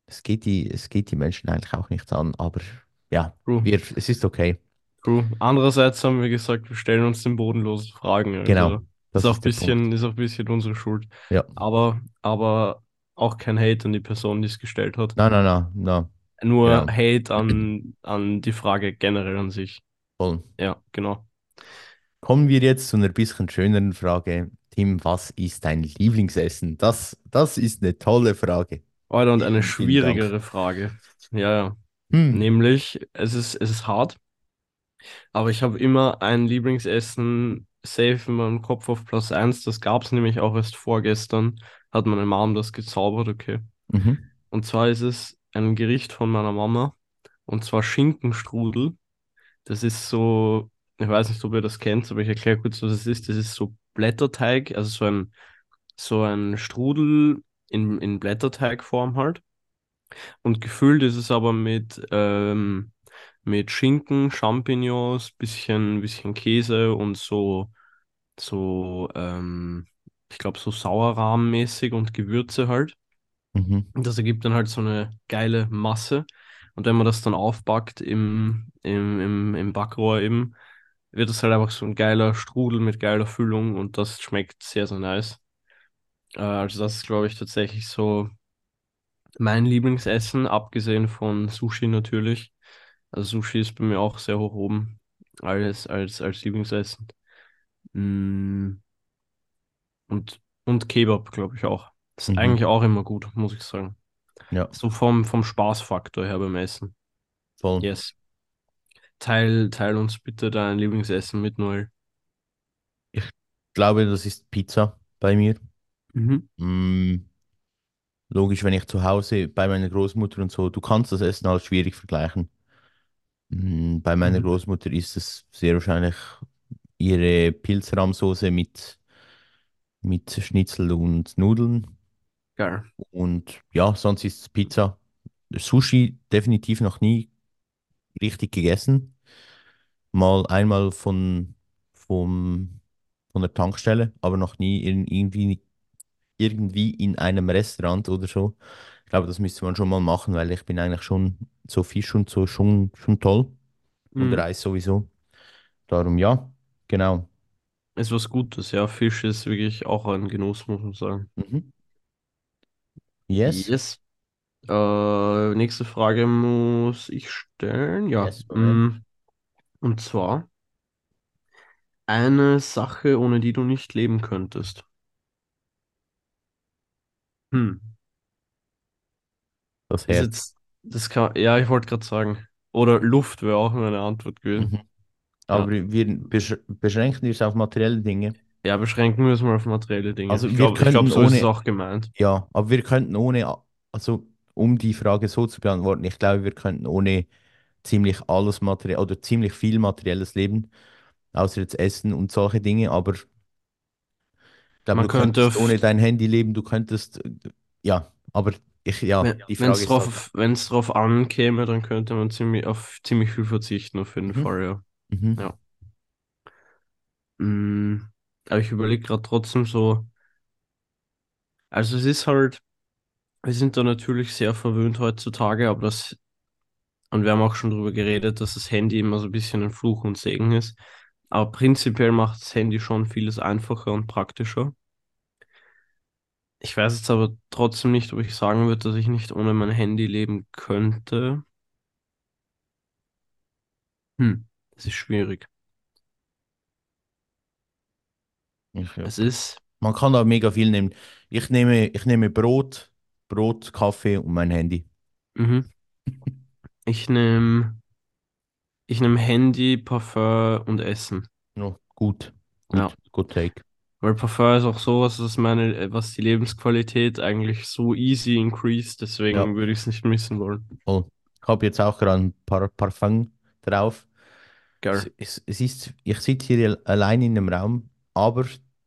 [SPEAKER 1] es geht die, es geht die Menschen eigentlich auch nichts an, aber ja, wir, es ist okay.
[SPEAKER 2] True. Andererseits haben wir gesagt, wir stellen uns den bodenlosen Fragen. Also
[SPEAKER 1] Genau,
[SPEAKER 2] ist
[SPEAKER 1] das
[SPEAKER 2] auch
[SPEAKER 1] ist der Punkt.
[SPEAKER 2] bisschen, ist auch ein bisschen unsere Schuld.
[SPEAKER 1] Ja,
[SPEAKER 2] Aber, aber auch kein Hate an die Person, die es gestellt hat.
[SPEAKER 1] nein, nein, nein, nein,
[SPEAKER 2] Nur
[SPEAKER 1] genau,
[SPEAKER 2] Hate an, an die Frage generell an sich.
[SPEAKER 1] voll.
[SPEAKER 2] Ja, genau.
[SPEAKER 1] Kommen wir jetzt zu einer bisschen schöneren Frage. Tim, was ist dein Lieblingsessen? Das, das ist eine tolle Frage.
[SPEAKER 2] Alter, und eine
[SPEAKER 1] Dank.
[SPEAKER 2] schwierigere Frage. Ja, ja.
[SPEAKER 1] Hm.
[SPEAKER 2] Nämlich, es ist, es ist hart, aber ich habe immer ein Lieblingsessen safe in meinem Kopf auf Platz eins. Das gab es nämlich auch erst vorgestern, hat meine Mom das gezaubert, okay.
[SPEAKER 1] Mhm.
[SPEAKER 2] Und zwar ist es ein Gericht von meiner Mama, und zwar Schinkenstrudel. Das ist so, ich weiß nicht, ob ihr das kennt, aber ich erkläre kurz, was es ist. Das ist so Blätterteig, also so ein, so ein Strudel in, in Blätterteigform halt. Und gefüllt ist es aber mit, ähm, mit Schinken, Champignons, bisschen, bisschen Käse und so, so, ähm, ich glaube, so Sauerrahmmäßig und Gewürze halt.
[SPEAKER 1] Mhm.
[SPEAKER 2] Und das ergibt dann halt so eine geile Masse. Und wenn man das dann aufbackt im, im, im, im Backrohr eben, wird es halt einfach so ein geiler Strudel mit geiler Füllung und das schmeckt sehr, sehr nice. Äh, also das ist, glaube ich, tatsächlich so mein Lieblingsessen, abgesehen von Sushi natürlich. Also Sushi ist bei mir auch sehr hoch oben als, als, als Lieblingsessen. Mm, Und, und Kebab, glaube ich auch. Das ist eigentlich
[SPEAKER 1] Mhm.
[SPEAKER 2] auch immer gut, muss ich sagen.
[SPEAKER 1] Ja,
[SPEAKER 2] So vom, vom Spaßfaktor her beim Essen.
[SPEAKER 1] voll.
[SPEAKER 2] Yes. Teil, teil uns bitte dein Lieblingsessen mit Noel.
[SPEAKER 1] Ich glaube, das ist Pizza bei mir.
[SPEAKER 2] Mhm.
[SPEAKER 1] Mm, logisch, wenn ich zu Hause bei meiner Großmutter und so, du kannst das Essen halt schwierig vergleichen. Mm, bei meiner
[SPEAKER 2] Mhm.
[SPEAKER 1] Großmutter ist es sehr wahrscheinlich ihre Pilzrahmsoße mit, mit Schnitzel und Nudeln.
[SPEAKER 2] Geil.
[SPEAKER 1] Und ja, sonst ist es Pizza. Sushi definitiv noch nie richtig gegessen. Mal einmal von, vom, von der Tankstelle, aber noch nie in, irgendwie, irgendwie in einem Restaurant oder so. Ich glaube, das müsste man schon mal machen, weil ich bin eigentlich schon so Fisch und so schon, schon toll. Und
[SPEAKER 2] Mhm.
[SPEAKER 1] Reis sowieso. Darum ja, genau.
[SPEAKER 2] Ist was Gutes, ja. Fisch ist wirklich auch ein Genuss, muss man sagen.
[SPEAKER 1] Mhm. Yes.
[SPEAKER 2] Yes. Äh, nächste Frage muss ich stellen. Ja.
[SPEAKER 1] Yes.
[SPEAKER 2] Mm, Und zwar eine Sache, ohne die du nicht leben könntest. Hm.
[SPEAKER 1] Das Herz.
[SPEAKER 2] jetzt, das kann, ja, ich wollte gerade sagen. Oder Luft wäre auch meine Antwort gewesen.
[SPEAKER 1] Mhm. Aber
[SPEAKER 2] Ja.
[SPEAKER 1] wir besch beschränken wir es auf materielle Dinge.
[SPEAKER 2] Ja, beschränken wir es mal auf materielle Dinge. Ich
[SPEAKER 1] Also wir
[SPEAKER 2] ich glaube,
[SPEAKER 1] könnten
[SPEAKER 2] so ist es
[SPEAKER 1] ohne,
[SPEAKER 2] auch gemeint.
[SPEAKER 1] ja, aber wir könnten ohne, also um die Frage so zu beantworten, ich glaube, wir könnten ohne ziemlich alles materiell oder ziemlich viel materielles Leben, außer jetzt Essen und solche Dinge, aber ich glaube,
[SPEAKER 2] Man
[SPEAKER 1] du
[SPEAKER 2] könnte,
[SPEAKER 1] könntest ohne dein Handy leben, du könntest, äh, ja, aber ich, ja, die
[SPEAKER 2] wenn
[SPEAKER 1] Frage
[SPEAKER 2] es
[SPEAKER 1] ist halt,
[SPEAKER 2] drauf, wenn es drauf ankäme, dann könnte man ziemlich auf ziemlich viel verzichten, auf jeden
[SPEAKER 1] mhm,
[SPEAKER 2] Fall, ja.
[SPEAKER 1] mhm,
[SPEAKER 2] Ja. Mm, aber ich überlege gerade trotzdem so, also es ist halt, wir sind da natürlich sehr verwöhnt heutzutage, aber das, und wir haben auch schon darüber geredet, dass das Handy immer so ein bisschen ein Fluch und Segen ist. Aber prinzipiell macht das Handy schon vieles einfacher und praktischer. Ich weiß jetzt aber trotzdem nicht, ob ich sagen würde, dass ich nicht ohne mein Handy leben könnte. Hm, das ist schwierig.
[SPEAKER 1] ich, ja.
[SPEAKER 2] Es ist,
[SPEAKER 1] Man kann da mega viel nehmen. Ich nehme, ich nehme Brot, Brot, Kaffee und mein Handy.
[SPEAKER 2] mhm. Ich nehme, ich nehme Handy, Parfum und Essen.
[SPEAKER 1] Ja, gut,
[SPEAKER 2] Ja,
[SPEAKER 1] gut, good take.
[SPEAKER 2] weil Parfum ist auch sowas, was meine, was die Lebensqualität eigentlich so easy increased,
[SPEAKER 1] Ja,
[SPEAKER 2] deswegen würde ich es nicht missen wollen.
[SPEAKER 1] voll. Ich habe jetzt auch gerade ein paar Parfum drauf. Es,
[SPEAKER 2] Geil.
[SPEAKER 1] es, es ist, ich sitze hier allein in einem Raum, aber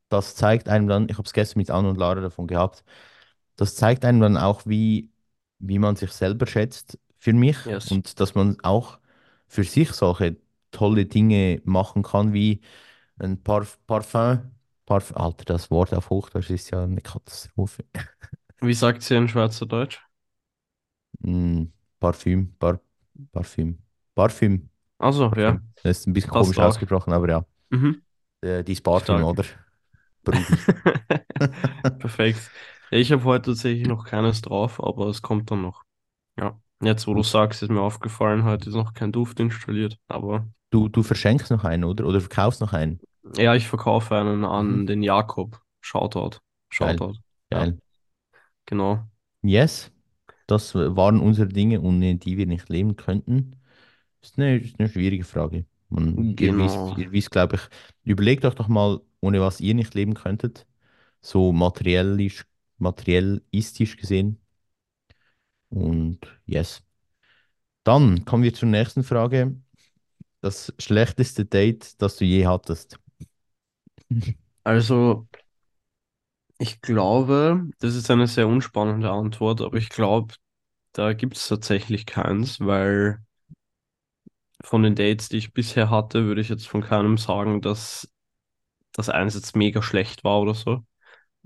[SPEAKER 1] das zeigt einem dann, ich habe es gestern mit Anne und Lara davon gehabt, das zeigt einem dann auch, wie, wie man sich selber schätzt für mich
[SPEAKER 2] Yes.
[SPEAKER 1] und dass man auch für sich solche tolle Dinge machen kann, wie ein Parf Parfum. Parf Alter, das Wort auf Hochdeutsch ist ja eine Katastrophe.
[SPEAKER 2] Wie sagt sie in Schweizerdeutsch?
[SPEAKER 1] Mm, Parfüm, Par Parfüm, Parfüm,
[SPEAKER 2] Also, ja.
[SPEAKER 1] Das ist ein bisschen
[SPEAKER 2] passt
[SPEAKER 1] komisch
[SPEAKER 2] auch.
[SPEAKER 1] ausgesprochen, aber ja,
[SPEAKER 2] Mhm.
[SPEAKER 1] äh, die Parfüm,
[SPEAKER 2] Stark.
[SPEAKER 1] oder?
[SPEAKER 2] Perfekt. Ja, ich habe heute tatsächlich noch keines drauf, aber es kommt dann noch. Ja, jetzt wo du sagst, ist mir aufgefallen, heute ist noch kein Duft installiert. Aber
[SPEAKER 1] Du, du verschenkst noch einen, oder? Oder verkaufst noch einen?
[SPEAKER 2] ja, ich verkaufe einen an
[SPEAKER 1] Mhm.
[SPEAKER 2] den Jakob. Shoutout.
[SPEAKER 1] Geil,
[SPEAKER 2] Shoutout. Ja,
[SPEAKER 1] geil.
[SPEAKER 2] genau.
[SPEAKER 1] Yes, das waren unsere Dinge, ohne die wir nicht leben könnten. Ist eine, ist eine schwierige Frage. Man, ihr wisst,
[SPEAKER 2] Genau.
[SPEAKER 1] ihr wisst, glaube ich, überlegt euch doch mal, ohne was ihr nicht leben könntet. So materiellisch, materiellistisch gesehen. Und yes. Dann kommen wir zur nächsten Frage. Das schlechteste Date, das du je hattest.
[SPEAKER 2] Also, ich glaube, das ist eine sehr unspannende Antwort, aber ich glaube, da gibt es tatsächlich keins, weil von den Dates, die ich bisher hatte, würde ich jetzt von keinem sagen, dass das eins jetzt mega schlecht war oder so.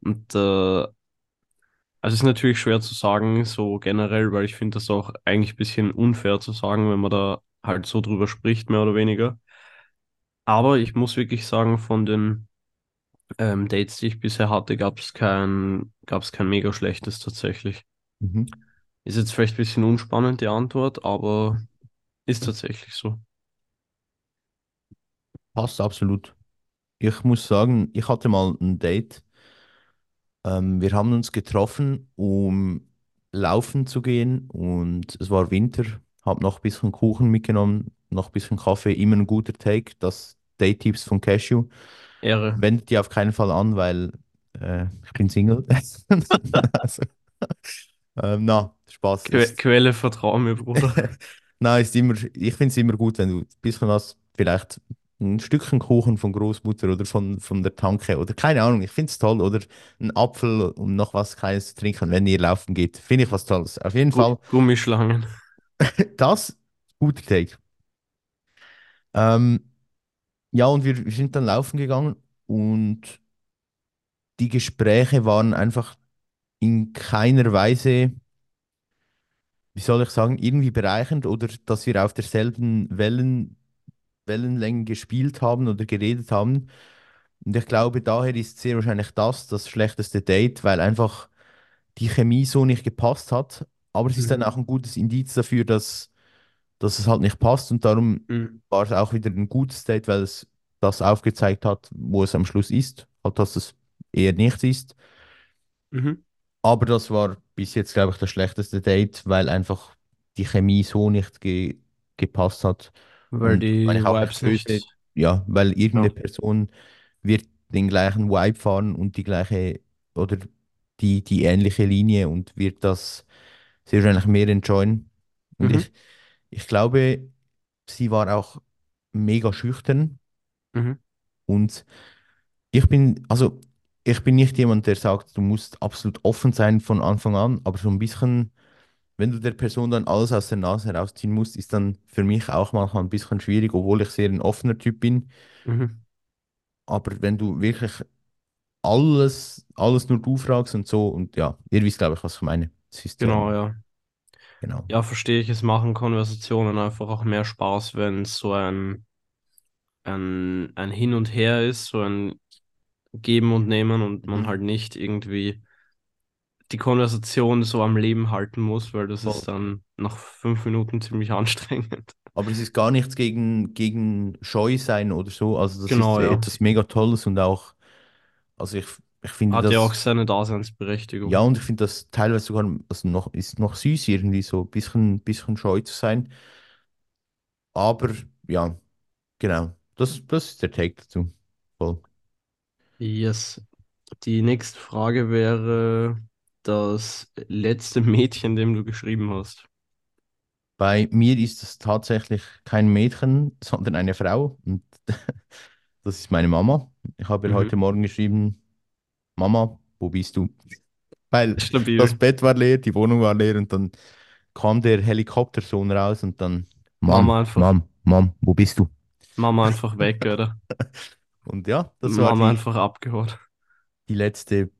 [SPEAKER 2] Und äh, also es ist natürlich schwer zu sagen, so generell, weil ich finde das auch eigentlich ein bisschen unfair zu sagen, wenn man da halt so drüber spricht, mehr oder weniger. Aber ich muss wirklich sagen, von den ähm, Dates, die ich bisher hatte, gab es kein, gab es kein mega schlechtes tatsächlich.
[SPEAKER 1] Mhm.
[SPEAKER 2] Ist jetzt vielleicht ein bisschen unspannend, die Antwort, aber ist tatsächlich so.
[SPEAKER 1] Passt absolut. Ich muss sagen, ich hatte mal ein Date. Ähm, wir haben uns getroffen, um laufen zu gehen und es war Winter. Hab noch ein bisschen Kuchen mitgenommen, noch ein bisschen Kaffee, immer ein guter Take. Das Date-Tipps von Cashew.
[SPEAKER 2] Ehre.
[SPEAKER 1] Wendet die auf keinen Fall an, weil äh, ich bin Single. also, ähm, na, Spaß
[SPEAKER 2] Que
[SPEAKER 1] ist.
[SPEAKER 2] Quelle, vertrau mir, Bruder.
[SPEAKER 1] Nein, ist immer, ich finde es immer gut, wenn du ein bisschen was, vielleicht ein Stückchen Kuchen von Großmutter oder von, von der Tanke oder keine Ahnung, ich finde es toll. Oder ein Apfel und noch was Kleines zu trinken, wenn ihr laufen geht. Finde ich was Tolles. Auf jeden
[SPEAKER 2] Gu
[SPEAKER 1] Fall,
[SPEAKER 2] Gummischlangen.
[SPEAKER 1] das, guter Take. Ähm, ja, und wir, wir sind dann laufen gegangen und die Gespräche waren einfach in keiner Weise, wie soll ich sagen, irgendwie bereichernd oder dass wir auf derselben Wellen, Wellenlänge gespielt haben oder geredet haben. Und ich glaube, daher ist sehr wahrscheinlich das das schlechteste Date, weil einfach die Chemie so nicht gepasst hat. Aber es ist dann
[SPEAKER 2] Mhm.
[SPEAKER 1] auch ein gutes Indiz dafür, dass, dass es halt nicht passt. Und darum
[SPEAKER 2] Mhm.
[SPEAKER 1] war es auch wieder ein gutes Date, weil es das aufgezeigt hat, wo es am Schluss ist. Halt, dass es eher nichts ist.
[SPEAKER 2] Mhm.
[SPEAKER 1] Aber das war bis jetzt, glaube ich, das schlechteste Date, weil einfach die Chemie so nicht ge gepasst hat.
[SPEAKER 2] Weil
[SPEAKER 1] Und
[SPEAKER 2] die
[SPEAKER 1] meine ich auch nicht
[SPEAKER 2] Vibes nicht.
[SPEAKER 1] ja, weil irgendeine
[SPEAKER 2] Ja.
[SPEAKER 1] Person wird den gleichen Vibe fahren und die gleiche oder die, die ähnliche Linie und wird das sehr wahrscheinlich mehr enjoyen. Und
[SPEAKER 2] Mhm.
[SPEAKER 1] ich, ich glaube, sie war auch mega schüchtern
[SPEAKER 2] Mhm.
[SPEAKER 1] und ich bin, also ich bin nicht jemand, der sagt, du musst absolut offen sein von Anfang an, aber so ein bisschen, wenn du der Person dann alles aus der Nase herausziehen musst, ist dann für mich auch manchmal ein bisschen schwierig, obwohl ich sehr ein offener Typ bin.
[SPEAKER 2] Mhm.
[SPEAKER 1] Aber wenn du wirklich alles, alles nur du fragst und so, und ja, ihr wisst, glaube ich, was ich meine.
[SPEAKER 2] Genau, ja.
[SPEAKER 1] genau.
[SPEAKER 2] Ja, verstehe ich. Es machen Konversationen einfach auch mehr Spaß, wenn es so ein, ein, ein Hin und Her ist, so ein Geben und Nehmen und man
[SPEAKER 1] Mhm.
[SPEAKER 2] halt nicht irgendwie die Konversation so am Leben halten muss, weil das ist dann nach fünf Minuten ziemlich anstrengend.
[SPEAKER 1] Aber es ist gar nichts gegen, gegen Scheu sein oder so. Also das ist
[SPEAKER 2] Genau, ja.
[SPEAKER 1] etwas mega Tolles und auch, also ich, ich finde
[SPEAKER 2] Hat ja auch
[SPEAKER 1] das,
[SPEAKER 2] seine
[SPEAKER 1] ja,
[SPEAKER 2] Daseinsberechtigung.
[SPEAKER 1] und ich finde das teilweise sogar, also noch, ist noch süß irgendwie so ein bisschen, bisschen scheu zu sein. Aber ja, genau. Das, das ist der Take dazu. Voll.
[SPEAKER 2] Yes. Die nächste Frage wäre das letzte Mädchen, dem du geschrieben hast.
[SPEAKER 1] Bei mir ist es tatsächlich kein Mädchen, sondern eine Frau. Und das ist meine Mama. Ich habe ihr
[SPEAKER 2] Mhm.
[SPEAKER 1] heute Morgen geschrieben, Mama, wo bist du? Weil das
[SPEAKER 2] Stabil.
[SPEAKER 1] Bett war leer, die Wohnung war leer und dann kam der Helikoptersohn raus und dann, Mom,
[SPEAKER 2] Mama einfach,
[SPEAKER 1] Mom, Mom, wo bist du?
[SPEAKER 2] Mama einfach weg, oder?
[SPEAKER 1] Und ja, das war
[SPEAKER 2] Mama
[SPEAKER 1] die,
[SPEAKER 2] einfach abgehauen.
[SPEAKER 1] die letzte,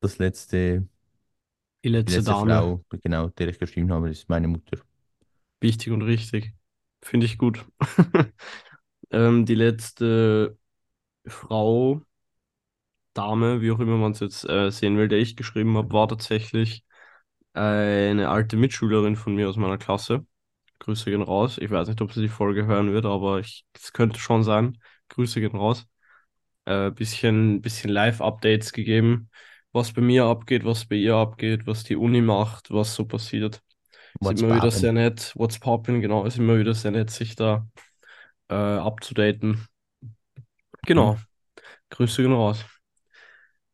[SPEAKER 1] das letzte,
[SPEAKER 2] Die
[SPEAKER 1] die
[SPEAKER 2] letzte
[SPEAKER 1] letzte
[SPEAKER 2] Dame.
[SPEAKER 1] Frau, genau, der ich geschrieben habe, ist meine Mutter.
[SPEAKER 2] Wichtig und richtig. Finde ich gut. Ähm, die letzte Frau, Dame, wie auch immer man es jetzt äh, sehen will, der ich geschrieben habe, war tatsächlich eine alte Mitschülerin von mir aus meiner Klasse. Grüße gehen raus. Ich weiß nicht, ob sie die Folge hören wird, aber es könnte schon sein. Grüße gehen raus. Äh, bisschen, bisschen Live-Updates gegeben, was bei mir abgeht, was bei ihr abgeht, was die Uni macht, was so passiert. Ist
[SPEAKER 1] What's
[SPEAKER 2] immer wieder sehr
[SPEAKER 1] poppin'?
[SPEAKER 2] nett. What's poppin', genau, ist immer wieder sehr nett, sich da äh, abzudaten. Genau. Grüße gehen raus.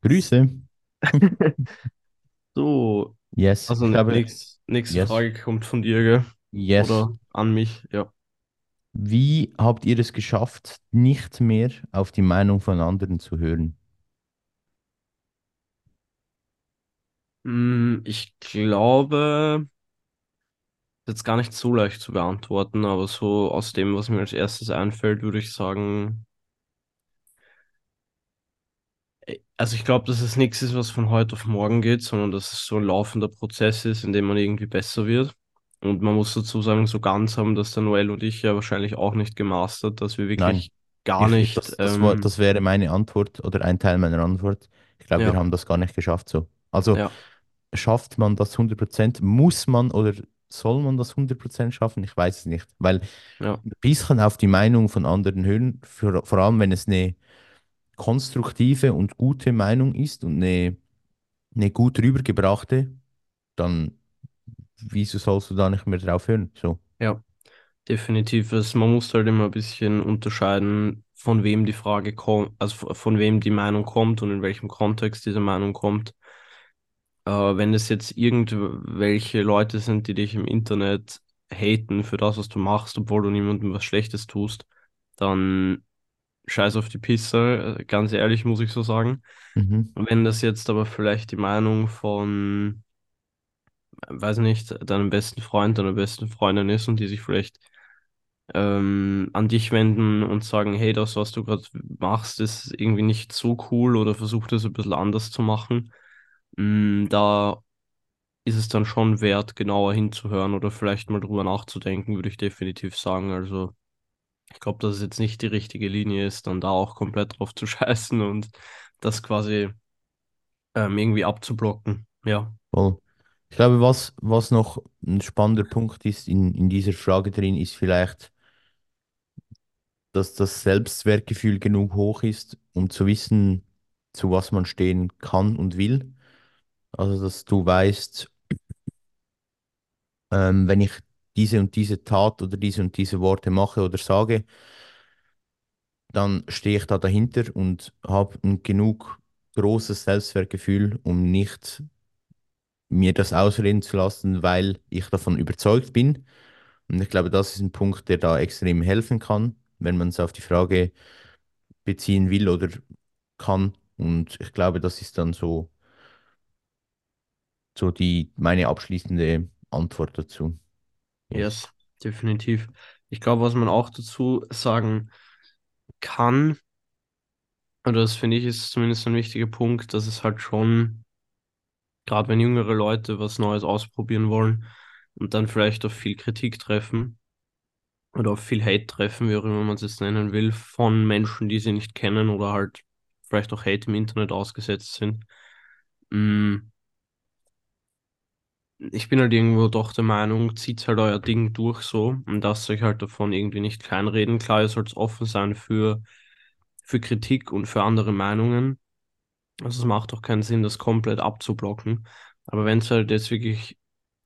[SPEAKER 1] Grüße.
[SPEAKER 2] So,
[SPEAKER 1] Yes,
[SPEAKER 2] also
[SPEAKER 1] glaube,
[SPEAKER 2] nächst, nächste
[SPEAKER 1] yes,
[SPEAKER 2] Frage kommt von dir, gell?
[SPEAKER 1] yes.
[SPEAKER 2] Oder an mich, ja.
[SPEAKER 1] Wie habt ihr es geschafft, nicht mehr auf die Meinung von anderen zu hören?
[SPEAKER 2] Ich glaube, das ist jetzt gar nicht so leicht zu beantworten, aber so aus dem, was mir als erstes einfällt, würde ich sagen, äh, also ich glaube, dass es nichts ist, was von heute auf morgen geht, sondern dass es so ein laufender Prozess ist, in dem man irgendwie besser wird. Und man muss dazu sagen, so ganz haben das der Noel und ich ja wahrscheinlich auch nicht gemastert, dass wir
[SPEAKER 1] Nein,
[SPEAKER 2] wirklich gar
[SPEAKER 1] ich,
[SPEAKER 2] nicht,
[SPEAKER 1] das, das war,
[SPEAKER 2] ähm,
[SPEAKER 1] das wäre meine Antwort oder ein Teil meiner Antwort. Ich glaube, wir
[SPEAKER 2] ja,
[SPEAKER 1] haben das gar nicht geschafft so. Also
[SPEAKER 2] ja,
[SPEAKER 1] schafft man das hundert Prozent? Muss man oder soll man das hundert Prozent schaffen? Ich weiß es nicht, weil
[SPEAKER 2] ja,
[SPEAKER 1] ein bisschen auf die Meinung von anderen hören, für, vor allem wenn es eine konstruktive und gute Meinung ist und eine, eine gut rübergebrachte, dann wieso sollst du da nicht mehr drauf hören? So.
[SPEAKER 2] ja. Definitiv. Man muss halt immer ein bisschen unterscheiden, von wem die Frage kommt, also von wem die Meinung kommt und in welchem Kontext diese Meinung kommt. Äh, wenn es jetzt irgendwelche Leute sind, die dich im Internet haten für das, was du machst, obwohl du niemandem was Schlechtes tust, dann scheiß auf die Pisse, ganz ehrlich muss ich so sagen.
[SPEAKER 1] Mhm.
[SPEAKER 2] Wenn das jetzt aber vielleicht die Meinung von, weiß nicht, deinem besten Freund, deiner besten Freundin ist und die sich vielleicht ähm, an dich wenden und sagen, hey, das, was du gerade machst, ist irgendwie nicht so cool oder versuch das ein bisschen anders zu machen. Mm, da ist es dann schon wert, genauer hinzuhören oder vielleicht mal drüber nachzudenken, würde ich definitiv sagen. Also ich glaube, dass es jetzt nicht die richtige Linie ist, dann da auch komplett drauf zu scheißen und das quasi ähm, irgendwie abzublocken. Ja,
[SPEAKER 1] Voll. Ich glaube, was, was noch ein spannender Punkt ist in, in dieser Frage drin, ist vielleicht, dass das Selbstwertgefühl genug hoch ist, um zu wissen, zu was man stehen kann und will. Also, dass du weißt, ähm, wenn ich diese und diese Tat oder diese und diese Worte mache oder sage, dann stehe ich da dahinter und habe ein genug großes Selbstwertgefühl, um nicht mir das ausreden zu lassen, weil ich davon überzeugt bin. Und ich glaube, das ist ein Punkt, der da extrem helfen kann, wenn man es auf die Frage beziehen will oder kann. Und ich glaube, das ist dann so, so die, meine abschließende Antwort dazu. Yes.
[SPEAKER 2] Definitiv. Ich glaube, was man auch dazu sagen kann, oder das finde ich ist zumindest ein wichtiger Punkt, dass es halt schon, gerade wenn jüngere Leute was Neues ausprobieren wollen und dann vielleicht auf viel Kritik treffen oder auf viel Hate treffen, wie auch immer man es jetzt nennen will, von Menschen, die sie nicht kennen oder halt vielleicht auch Hate im Internet ausgesetzt sind. Ich bin halt irgendwo doch der Meinung, zieht halt euer Ding durch so und lasst euch halt davon irgendwie nicht kleinreden. Klar, ihr sollt offen sein für, für Kritik und für andere Meinungen. Also es macht doch keinen Sinn, das komplett abzublocken. Aber wenn es halt jetzt wirklich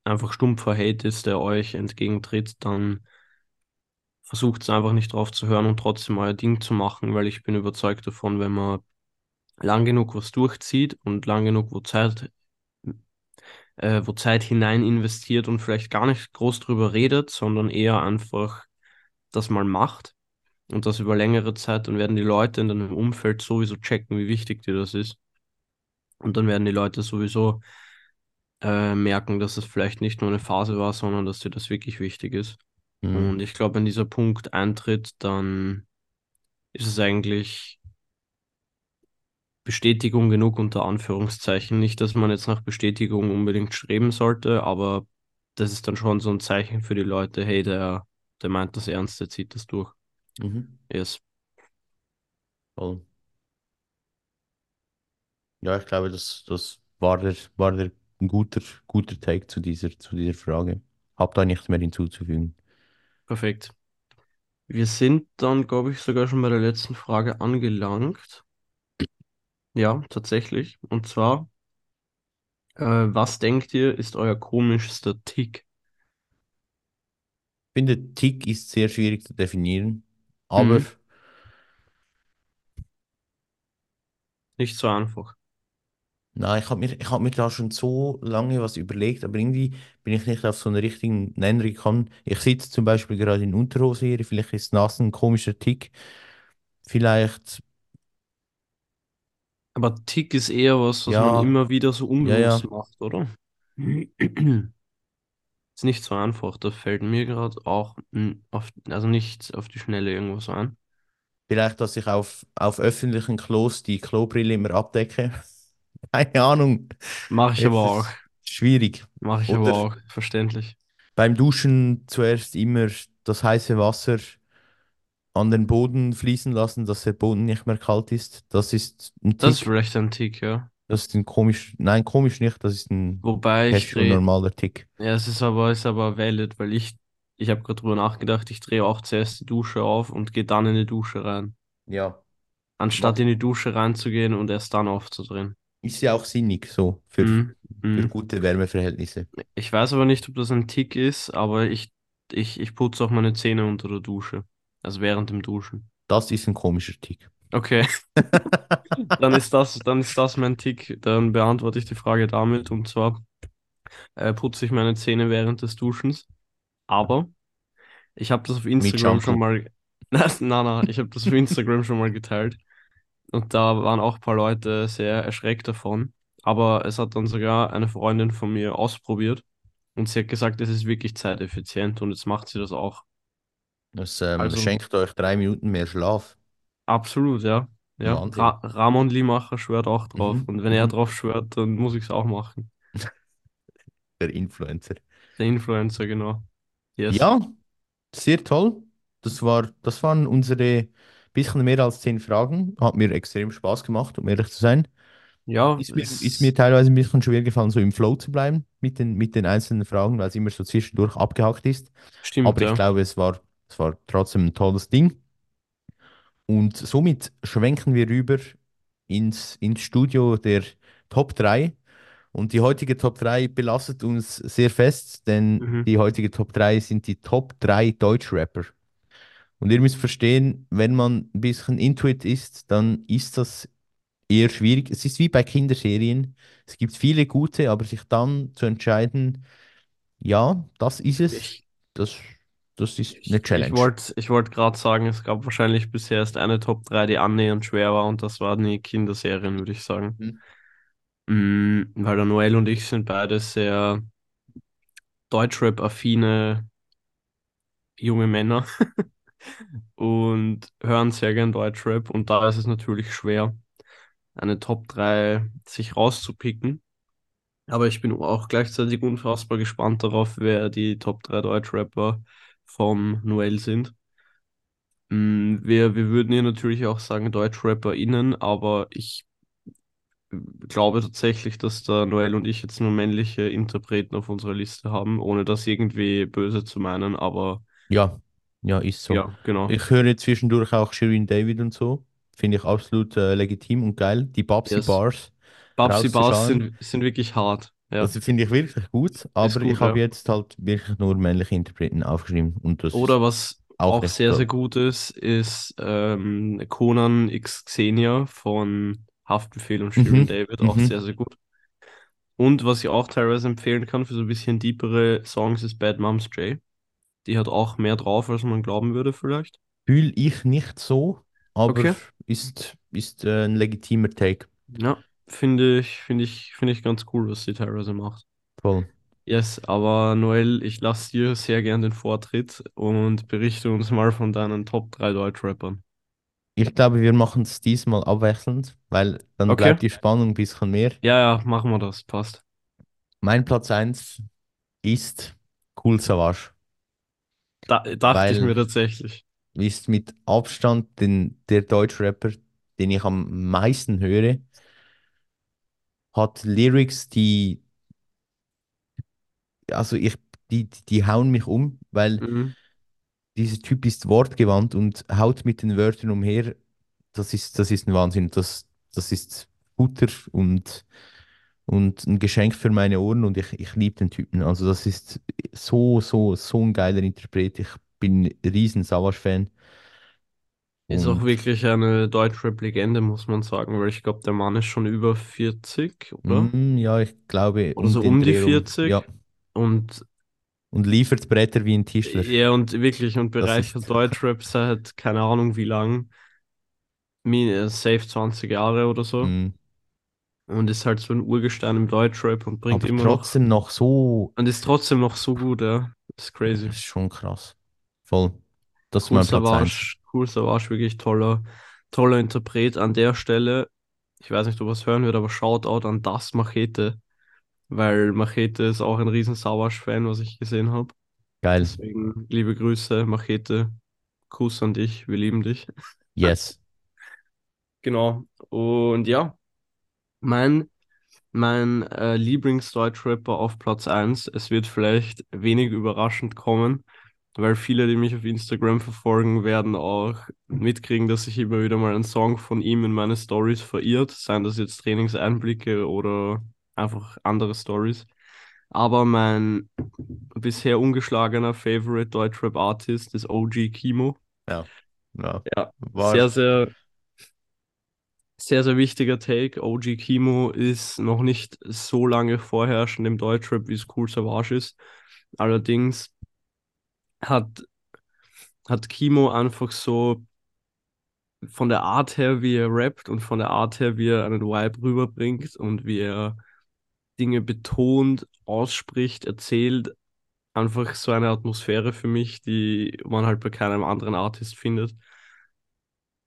[SPEAKER 2] einfach stumpfer Hate ist, der euch entgegentritt, dann versucht es einfach nicht drauf zu hören und trotzdem euer Ding zu machen, weil ich bin überzeugt davon, wenn man lang genug was durchzieht und lang genug wo Zeit äh, wo Zeit hinein investiert und vielleicht gar nicht groß drüber redet, sondern eher einfach das mal macht und das über längere Zeit, dann werden die Leute in deinem Umfeld sowieso checken, wie wichtig dir das ist. Und dann werden die Leute sowieso äh, merken, dass es vielleicht nicht nur eine Phase war, sondern dass dir das wirklich wichtig ist.
[SPEAKER 1] Mhm.
[SPEAKER 2] Und ich glaube, wenn dieser Punkt eintritt, dann ist es eigentlich Bestätigung genug unter Anführungszeichen. Nicht, dass man jetzt nach Bestätigung unbedingt streben sollte, aber das ist dann schon so ein Zeichen für die Leute, hey, der, der meint das ernst, der zieht das durch.
[SPEAKER 1] Mhm.
[SPEAKER 2] Yes.
[SPEAKER 1] Voll. Ja, ich glaube, das, das war der, war der ein guter, guter Take zu dieser, zu dieser Frage. Hab da nichts mehr hinzuzufügen.
[SPEAKER 2] Perfekt. Wir sind dann, glaube ich, sogar schon bei der letzten Frage angelangt. Ja, tatsächlich. Und zwar, äh, was denkt ihr, ist euer komischster Tick?
[SPEAKER 1] Ich finde, Tick ist sehr schwierig zu definieren, aber
[SPEAKER 2] Mhm. Nicht so einfach.
[SPEAKER 1] na, ich habe mir, ich hab mir da schon so lange was überlegt, aber irgendwie bin ich nicht auf so einen richtigen Nenner gekommen. Ich sitze zum Beispiel gerade in Unterhose hier, vielleicht ist das ein komischer Tick. Vielleicht,
[SPEAKER 2] Aber Tick ist eher was, was man
[SPEAKER 1] ja,
[SPEAKER 2] immer wieder so
[SPEAKER 1] ja,
[SPEAKER 2] unbewusst
[SPEAKER 1] ja,
[SPEAKER 2] macht, oder? Ist nicht so einfach. Da fällt mir gerade auch mm, auf, also nicht auf die Schnelle irgendwas ein.
[SPEAKER 1] vielleicht, dass ich auf, auf öffentlichen Klos die Klobrille immer abdecke. Keine Ahnung.
[SPEAKER 2] Mache ich
[SPEAKER 1] Es
[SPEAKER 2] aber auch.
[SPEAKER 1] schwierig.
[SPEAKER 2] Mache ich aber
[SPEAKER 1] Oder
[SPEAKER 2] auch. Verständlich.
[SPEAKER 1] beim Duschen zuerst immer das heiße Wasser an den Boden fließen lassen, dass der Boden nicht mehr kalt ist. Das ist ein
[SPEAKER 2] Das ist
[SPEAKER 1] Tick.
[SPEAKER 2] vielleicht ein Tick, ja.
[SPEAKER 1] Das ist ein komisch, nein, komisch nicht, das ist ein
[SPEAKER 2] Wobei ich drehe,
[SPEAKER 1] normaler Tick.
[SPEAKER 2] ja, es ist aber, ist aber valid, weil ich, ich habe gerade drüber nachgedacht, ich drehe auch zuerst die Dusche auf und gehe dann in die Dusche rein.
[SPEAKER 1] Ja.
[SPEAKER 2] Anstatt in die Dusche reinzugehen und erst dann aufzudrehen.
[SPEAKER 1] ist ja auch sinnig so für,
[SPEAKER 2] Mhm.
[SPEAKER 1] für
[SPEAKER 2] Mhm.
[SPEAKER 1] gute Wärmeverhältnisse.
[SPEAKER 2] Ich weiß aber nicht, ob das ein Tick ist, aber ich, ich, ich putze auch meine Zähne unter der Dusche. Also während dem Duschen.
[SPEAKER 1] Das ist ein komischer Tick.
[SPEAKER 2] Okay, dann ist das, dann ist das mein Tick. Dann beantworte ich die Frage damit. Und zwar äh, putze ich meine Zähne während des Duschens. Aber ich habe das auf Instagram schon mal. Nein, nein, nein, ich habe das auf Instagram schon mal geteilt. Und da waren auch ein paar Leute sehr erschreckt davon. Aber es hat dann sogar eine Freundin von mir ausprobiert. Und sie hat gesagt, es ist wirklich zeiteffizient und jetzt macht sie das auch.
[SPEAKER 1] Das ähm,
[SPEAKER 2] Also
[SPEAKER 1] schenkt euch drei Minuten mehr Schlaf.
[SPEAKER 2] absolut, ja. Ja. Ra Ramon Limacher schwört auch drauf.
[SPEAKER 1] Mhm,
[SPEAKER 2] Und wenn er
[SPEAKER 1] mhm.
[SPEAKER 2] drauf schwört, dann muss ich es auch machen.
[SPEAKER 1] Der Influencer.
[SPEAKER 2] Der Influencer, genau. Yes.
[SPEAKER 1] Ja, sehr toll. Das war, das waren unsere bisschen mehr als zehn Fragen. Hat mir extrem Spaß gemacht, um ehrlich zu sein.
[SPEAKER 2] Ja,
[SPEAKER 1] Ist mir, ist mir teilweise ein bisschen schwer gefallen, so im Flow zu bleiben mit den, mit den einzelnen Fragen, weil es immer so zwischendurch abgehakt ist.
[SPEAKER 2] stimmt,
[SPEAKER 1] Aber ich
[SPEAKER 2] ja.
[SPEAKER 1] glaube, es war, es war trotzdem ein tolles Ding. Und somit schwenken wir rüber ins, ins Studio der Top 3. Und die heutige Top 3 belastet uns sehr fest, denn
[SPEAKER 2] Mhm.
[SPEAKER 1] die heutige Top 3 sind die Top 3 Deutschrapper. Und ihr müsst verstehen, wenn man ein bisschen Intuit ist, dann ist das eher schwierig. Es ist wie bei Kinderserien. Es gibt viele gute, aber sich dann zu entscheiden, ja, das ist es, das, das ist eine
[SPEAKER 2] ich, ich
[SPEAKER 1] Challenge.
[SPEAKER 2] wollte ich wollt gerade sagen, es gab wahrscheinlich bisher erst eine Top 3, die annähernd schwer war und das waren die Kinderserien, würde ich sagen.
[SPEAKER 1] Mhm.
[SPEAKER 2] Mm, weil der Noel und ich sind beide sehr Deutschrap-affine junge Männer und hören sehr gern Deutschrap und da ist es natürlich schwer, eine Top 3 sich rauszupicken. Aber ich bin auch gleichzeitig unfassbar gespannt darauf, wer die Top 3 Deutschrapper vom Noel sind. Mm, Wir, wir würden hier natürlich auch sagen DeutschrapperInnen, aber ich glaube tatsächlich, dass der Noel und ich jetzt nur männliche Interpreten auf unserer Liste haben, ohne das irgendwie böse zu meinen, aber
[SPEAKER 1] Ja, ja, ist so.
[SPEAKER 2] ja, genau.
[SPEAKER 1] Ich höre zwischendurch auch Shirin David und so. Finde ich absolut äh, legitim und geil. Die Babsi
[SPEAKER 2] Yes.
[SPEAKER 1] Bars
[SPEAKER 2] Babsi Bars sind, sind wirklich hart. Ja,
[SPEAKER 1] Das finde ich wirklich gut, aber ich
[SPEAKER 2] gut,
[SPEAKER 1] habe
[SPEAKER 2] ja.
[SPEAKER 1] jetzt halt wirklich nur männliche Interpreten aufgeschrieben und das
[SPEAKER 2] Oder was
[SPEAKER 1] auch
[SPEAKER 2] auch sehr, sehr gut ist, ist ähm, Conan X Xenia von Haftbefehl und Shirin
[SPEAKER 1] Mhm,
[SPEAKER 2] David, auch sehr,
[SPEAKER 1] mhm.
[SPEAKER 2] sehr gut. Und was ich auch teilweise empfehlen kann für so ein bisschen deepere Songs ist Bad Moms J. Die hat auch mehr drauf, als man glauben würde, vielleicht.
[SPEAKER 1] Fühle ich nicht so, aber
[SPEAKER 2] Okay.
[SPEAKER 1] ist, ist äh, ein legitimer Take.
[SPEAKER 2] Ja, finde ich, finde ich, finde ich ganz cool, was die teilweise macht.
[SPEAKER 1] Voll.
[SPEAKER 2] Yes, aber Noel, ich lasse dir sehr gern den Vortritt und berichte uns mal von deinen Top 3 Deutschrappern.
[SPEAKER 1] Ich glaube, wir machen es diesmal abwechselnd, weil dann
[SPEAKER 2] Okay.
[SPEAKER 1] bleibt die Spannung ein bisschen mehr.
[SPEAKER 2] Ja, ja, machen wir das, passt.
[SPEAKER 1] Mein Platz eins ist Cool Savage,
[SPEAKER 2] Da, dachte ich
[SPEAKER 1] weil
[SPEAKER 2] mir tatsächlich.
[SPEAKER 1] ist mit Abstand den, der Deutschrapper, den ich am meisten höre, hat Lyrics, die, also ich, die, die hauen mich um, weil
[SPEAKER 2] Mhm.
[SPEAKER 1] dieser Typ ist wortgewandt und haut mit den Wörtern umher. Das ist, das ist ein Wahnsinn. Das, das ist Futter und, und ein Geschenk für meine Ohren und ich, ich liebe den Typen. Also das ist so, so, so ein geiler Interpret. Ich bin ein riesen Savage-Fan
[SPEAKER 2] ist auch
[SPEAKER 1] mhm.
[SPEAKER 2] wirklich eine Deutschrap-Legende, muss man sagen, weil ich glaube, der Mann ist schon über 40, oder?
[SPEAKER 1] Mhm, ja, ich glaube.
[SPEAKER 2] Also
[SPEAKER 1] um
[SPEAKER 2] um die
[SPEAKER 1] 40. Ja.
[SPEAKER 2] Und,
[SPEAKER 1] und liefert Bretter wie ein Tischler.
[SPEAKER 2] Ja, und wirklich, und bereichert Deutschrap seit keine Ahnung wie lang. Äh, safe 20 Jahre oder so.
[SPEAKER 1] Mhm.
[SPEAKER 2] Und ist halt so ein Urgestein im Deutschrap und bringt
[SPEAKER 1] Aber
[SPEAKER 2] immer.
[SPEAKER 1] trotzdem noch, noch so.
[SPEAKER 2] Und ist trotzdem noch so gut, ja. Ist crazy.
[SPEAKER 1] Das ist schon krass. Voll. Das ist mein Platz
[SPEAKER 2] 1. Cool Savage, wirklich toller, toller Interpret an der Stelle. Ich weiß nicht, ob er es hören wird, aber Shoutout an das Machete, weil Machete ist auch ein riesen Savage-Fan, was ich gesehen habe.
[SPEAKER 1] Geil.
[SPEAKER 2] Deswegen liebe Grüße, Machete. Kuss an dich, wir lieben dich.
[SPEAKER 1] Yes.
[SPEAKER 2] Genau. Und ja, mein, mein äh, Lieblingsdeutschrapper auf Platz eins. Es wird vielleicht wenig überraschend kommen, weil viele, die mich auf Instagram verfolgen, werden auch mitkriegen, dass sich immer wieder mal ein Song von ihm in meine Stories verirrt, seien das jetzt Trainingseinblicke oder einfach andere Stories. Aber mein bisher ungeschlagener Favorite Deutschrap Artist ist OG Kimo.
[SPEAKER 1] Ja. Ja.
[SPEAKER 2] Ja,
[SPEAKER 1] War.
[SPEAKER 2] sehr, sehr, sehr, sehr wichtiger Take. OG Kimo ist noch nicht so lange vorherrschend im Deutschrap, wie es Cool Savage ist. Allerdings hat, hat Kimo einfach so von der Art her, wie er rappt und von der Art her, wie er einen Vibe rüberbringt und wie er Dinge betont, ausspricht, erzählt, einfach so eine Atmosphäre für mich, die man halt bei keinem anderen Artist findet.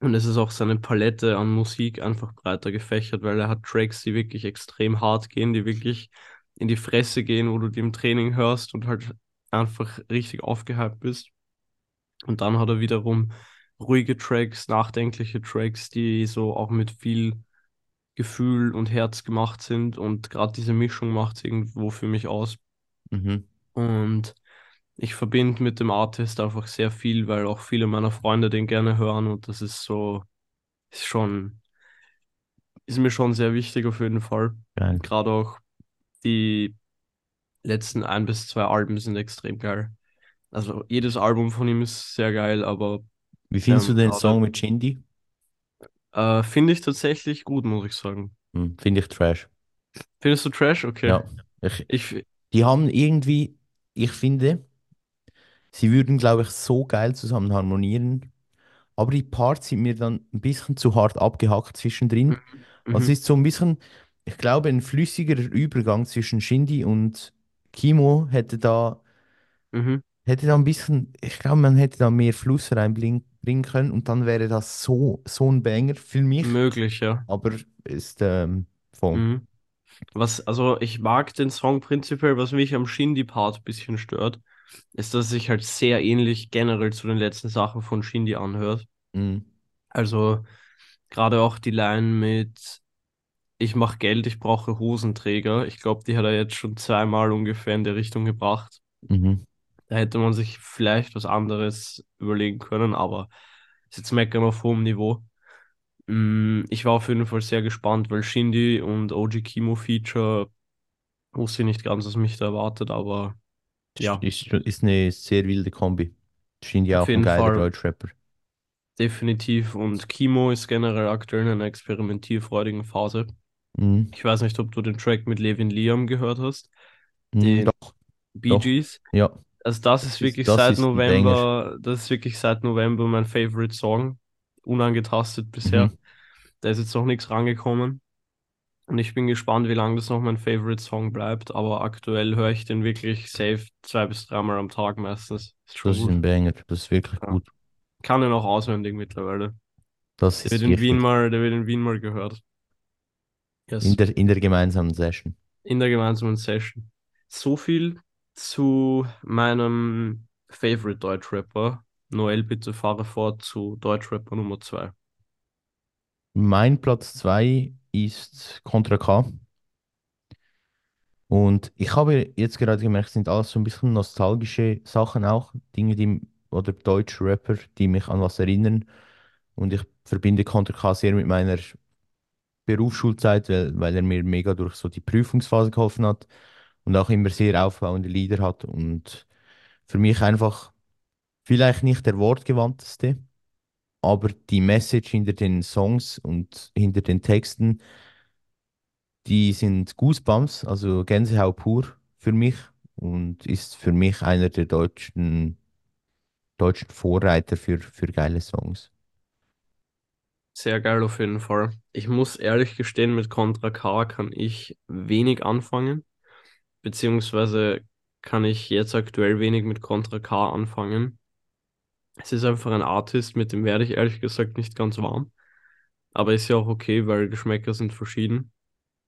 [SPEAKER 2] Und es ist auch seine Palette an Musik einfach breiter gefächert, weil er hat Tracks, die wirklich extrem hart gehen, die wirklich in die Fresse gehen, wo du die im Training hörst und halt einfach richtig aufgehypt bist. Und dann hat er wiederum ruhige Tracks, nachdenkliche Tracks, die so auch mit viel Gefühl und Herz gemacht sind. Und gerade diese Mischung macht es irgendwo für mich aus.
[SPEAKER 1] Mhm.
[SPEAKER 2] Und ich verbinde mit dem Artist einfach sehr viel, weil auch viele meiner Freunde den gerne hören und das ist so, ist schon, ist mir schon sehr wichtig auf jeden Fall.
[SPEAKER 1] Geil.
[SPEAKER 2] Gerade auch die letzten ein bis zwei Alben sind extrem geil. Also jedes Album von ihm ist sehr geil, aber
[SPEAKER 1] Wie findest du
[SPEAKER 2] mir
[SPEAKER 1] den. Song mit Shindy?
[SPEAKER 2] Äh, finde ich tatsächlich gut, muss ich sagen.
[SPEAKER 1] Hm, finde ich Trash.
[SPEAKER 2] Findest du Trash? Okay.
[SPEAKER 1] Ja, ich,
[SPEAKER 2] Ich,
[SPEAKER 1] die haben irgendwie, ich finde, sie würden, glaube ich, so geil zusammen harmonieren, aber die Parts sind mir dann ein bisschen zu hart abgehackt zwischendrin.
[SPEAKER 2] mhm,
[SPEAKER 1] Also es
[SPEAKER 2] mhm,
[SPEAKER 1] ist so ein bisschen, ich glaube, ein flüssigerer Übergang zwischen Shindy und Kimo hätte da,
[SPEAKER 2] mhm,
[SPEAKER 1] hätte da ein bisschen, ich glaube, man hätte da mehr Fluss reinbringen bringen können und dann wäre das so, so ein Banger für mich,
[SPEAKER 2] möglich, ja.
[SPEAKER 1] aber ist ähm, voll.
[SPEAKER 2] Mhm. Was, also ich mag den Song prinzipiell, was mich am Shindy-Part ein bisschen stört, ist, dass es sich halt sehr ähnlich generell zu den letzten Sachen von Shindy anhört.
[SPEAKER 1] Mhm.
[SPEAKER 2] Also gerade auch die Line mit Ich mach Geld, ich brauche Hosenträger. Ich glaube, die hat er jetzt schon zweimal ungefähr in der Richtung gebracht.
[SPEAKER 1] Mhm.
[SPEAKER 2] Da hätte man sich vielleicht was anderes überlegen können, aber ist jetzt meckern auf hohem Niveau. Mm, Ich war auf jeden Fall sehr gespannt, weil Shindy und OG Kimo Feature wusste ich nicht ganz, was mich da erwartet, aber
[SPEAKER 1] Ist,
[SPEAKER 2] ja,
[SPEAKER 1] ist, ist eine sehr wilde Kombi. Shindy
[SPEAKER 2] auf
[SPEAKER 1] auch ein geiler Deutschrapper.
[SPEAKER 2] definitiv. Und Kimo ist generell aktuell in einer experimentierfreudigen Phase.
[SPEAKER 1] Mhm.
[SPEAKER 2] Ich weiß nicht, ob du den Track mit Levin Liam gehört hast,
[SPEAKER 1] Mhm,
[SPEAKER 2] den
[SPEAKER 1] doch,
[SPEAKER 2] Bee
[SPEAKER 1] doch.
[SPEAKER 2] Gees.
[SPEAKER 1] Ja,
[SPEAKER 2] Also das ist wirklich
[SPEAKER 1] das
[SPEAKER 2] seit
[SPEAKER 1] ist.
[SPEAKER 2] November, das ist wirklich seit November mein Favorite Song. Unangetastet bisher.
[SPEAKER 1] Mhm.
[SPEAKER 2] Da ist jetzt noch nichts rangekommen. Und ich bin gespannt, wie lange das noch mein Favorite Song bleibt. Aber aktuell höre ich den wirklich safe zwei bis dreimal am Tag meistens. Ist
[SPEAKER 1] Das ist ein Banger. Das ist wirklich
[SPEAKER 2] Ja.
[SPEAKER 1] gut.
[SPEAKER 2] Kann den auch auswendig mittlerweile.
[SPEAKER 1] Das
[SPEAKER 2] Der wird
[SPEAKER 1] ist
[SPEAKER 2] in Wien mal, der wird in Wien mal gehört.
[SPEAKER 1] In
[SPEAKER 2] Yes.
[SPEAKER 1] der, in der gemeinsamen Session.
[SPEAKER 2] In der gemeinsamen Session. So viel zu meinem Favorite Deutschrapper. Noel, bitte fahre fort zu Deutschrapper Nummer 2.
[SPEAKER 1] Mein Platz 2 ist Contra K. Und ich habe jetzt gerade gemerkt, es sind alles so ein bisschen nostalgische Sachen auch. Dinge, die, oder deutsche Rapper, die mich an was erinnern. Und ich verbinde Contra K sehr mit meiner Berufsschulzeit, weil, weil er mir mega durch so die Prüfungsphase geholfen hat und auch immer sehr aufbauende Lieder hat. Und für mich einfach vielleicht nicht der wortgewandteste, aber die Message hinter den Songs und hinter den Texten, die sind Goosebumps, also Gänsehaut pur für mich und ist für mich einer der deutschen, deutschen Vorreiter für, für geile Songs.
[SPEAKER 2] Sehr geil auf jeden Fall. Ich muss ehrlich gestehen, mit Contra K kann ich wenig anfangen, beziehungsweise kann ich jetzt aktuell wenig mit Contra K anfangen. Es ist einfach ein Artist, mit dem werde ich ehrlich gesagt nicht ganz warm. Aber ist ja auch okay, weil Geschmäcker sind verschieden.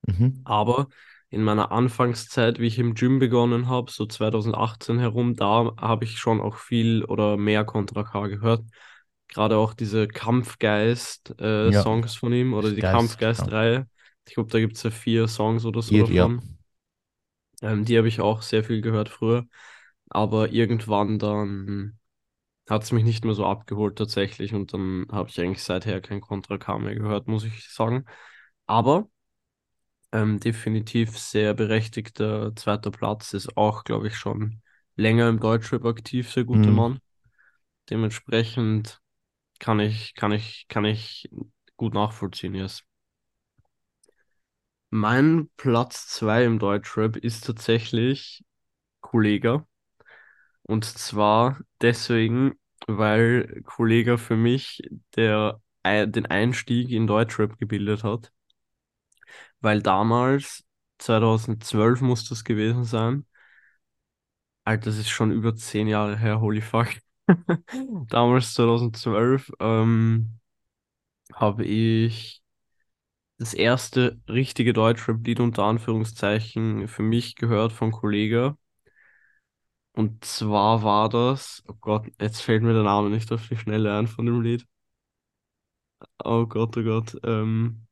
[SPEAKER 1] Mhm.
[SPEAKER 2] Aber in meiner Anfangszeit, wie ich im Gym begonnen habe, so 2018 herum, da habe ich schon auch viel oder mehr Contra K gehört. Gerade auch diese
[SPEAKER 1] Ja,
[SPEAKER 2] Kampfgeist-Songs von ihm oder die. Kampfgeist-Reihe. Ich glaube, da gibt es ja vier Songs oder so
[SPEAKER 1] Hier, ja.
[SPEAKER 2] davon. Ähm, die habe ich auch sehr viel gehört früher. Aber irgendwann dann hat es mich nicht mehr so abgeholt tatsächlich und dann habe ich eigentlich seither kein Contra K mehr gehört, muss ich sagen. Aber ähm, definitiv sehr berechtigter zweiter Platz, ist auch, glaube ich, schon länger im Deutschrap aktiv, sehr guter
[SPEAKER 1] Mhm.
[SPEAKER 2] Mann. Dementsprechend kann ich, kann ich, kann ich gut nachvollziehen, yes. Mein Platz zwei im Deutschrap ist tatsächlich Kollega. Und zwar deswegen, weil Kollega für mich der, den Einstieg in Deutschrap gebildet hat. Weil damals, 2012 muss das gewesen sein, Alter, das ist schon über zehn Jahre her, holy fuck. Damals, 2012, ähm, habe ich das erste richtige Deutschrap-Lied unter Anführungszeichen für mich gehört von Kollega. Und zwar war das, oh Gott, jetzt fällt mir der Name nicht auf die Schnelle ein von dem Lied. Oh Gott, oh Gott, ähm,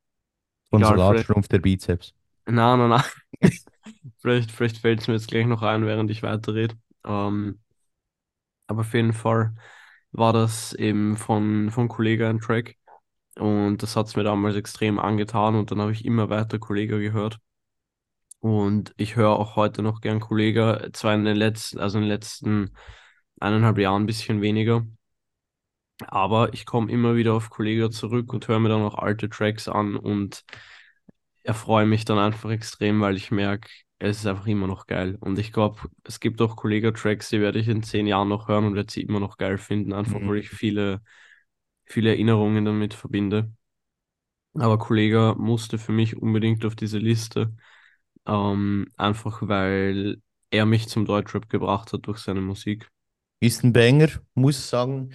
[SPEAKER 1] Von
[SPEAKER 2] vielleicht,
[SPEAKER 1] Salatschrumpf der Bizeps.
[SPEAKER 2] na, na, na, vielleicht, vielleicht fällt es mir jetzt gleich noch ein, während ich weiterrede. Ähm, aber auf jeden Fall war das eben von, von Kollega ein Track. Und das hat es mir damals extrem angetan und dann habe ich immer weiter Kollega gehört. Und ich höre auch heute noch gern Kollega, zwar in den letzten, also in den letzten eineinhalb Jahren ein bisschen weniger. Aber ich komme immer wieder auf Kollega zurück und höre mir dann auch alte Tracks an und erfreue mich dann einfach extrem, weil ich merke, es ist einfach immer noch geil. Und ich glaube, es gibt auch Kollega-Tracks, die werde ich in zehn Jahren noch hören und werde sie immer noch geil finden, einfach weil
[SPEAKER 1] Mhm.
[SPEAKER 2] ich viele, viele Erinnerungen damit verbinde. Aber Kollega musste für mich unbedingt auf diese Liste, ähm, einfach weil er mich zum Deutschrap gebracht hat durch seine Musik.
[SPEAKER 1] Ist ein Banger, muss sagen.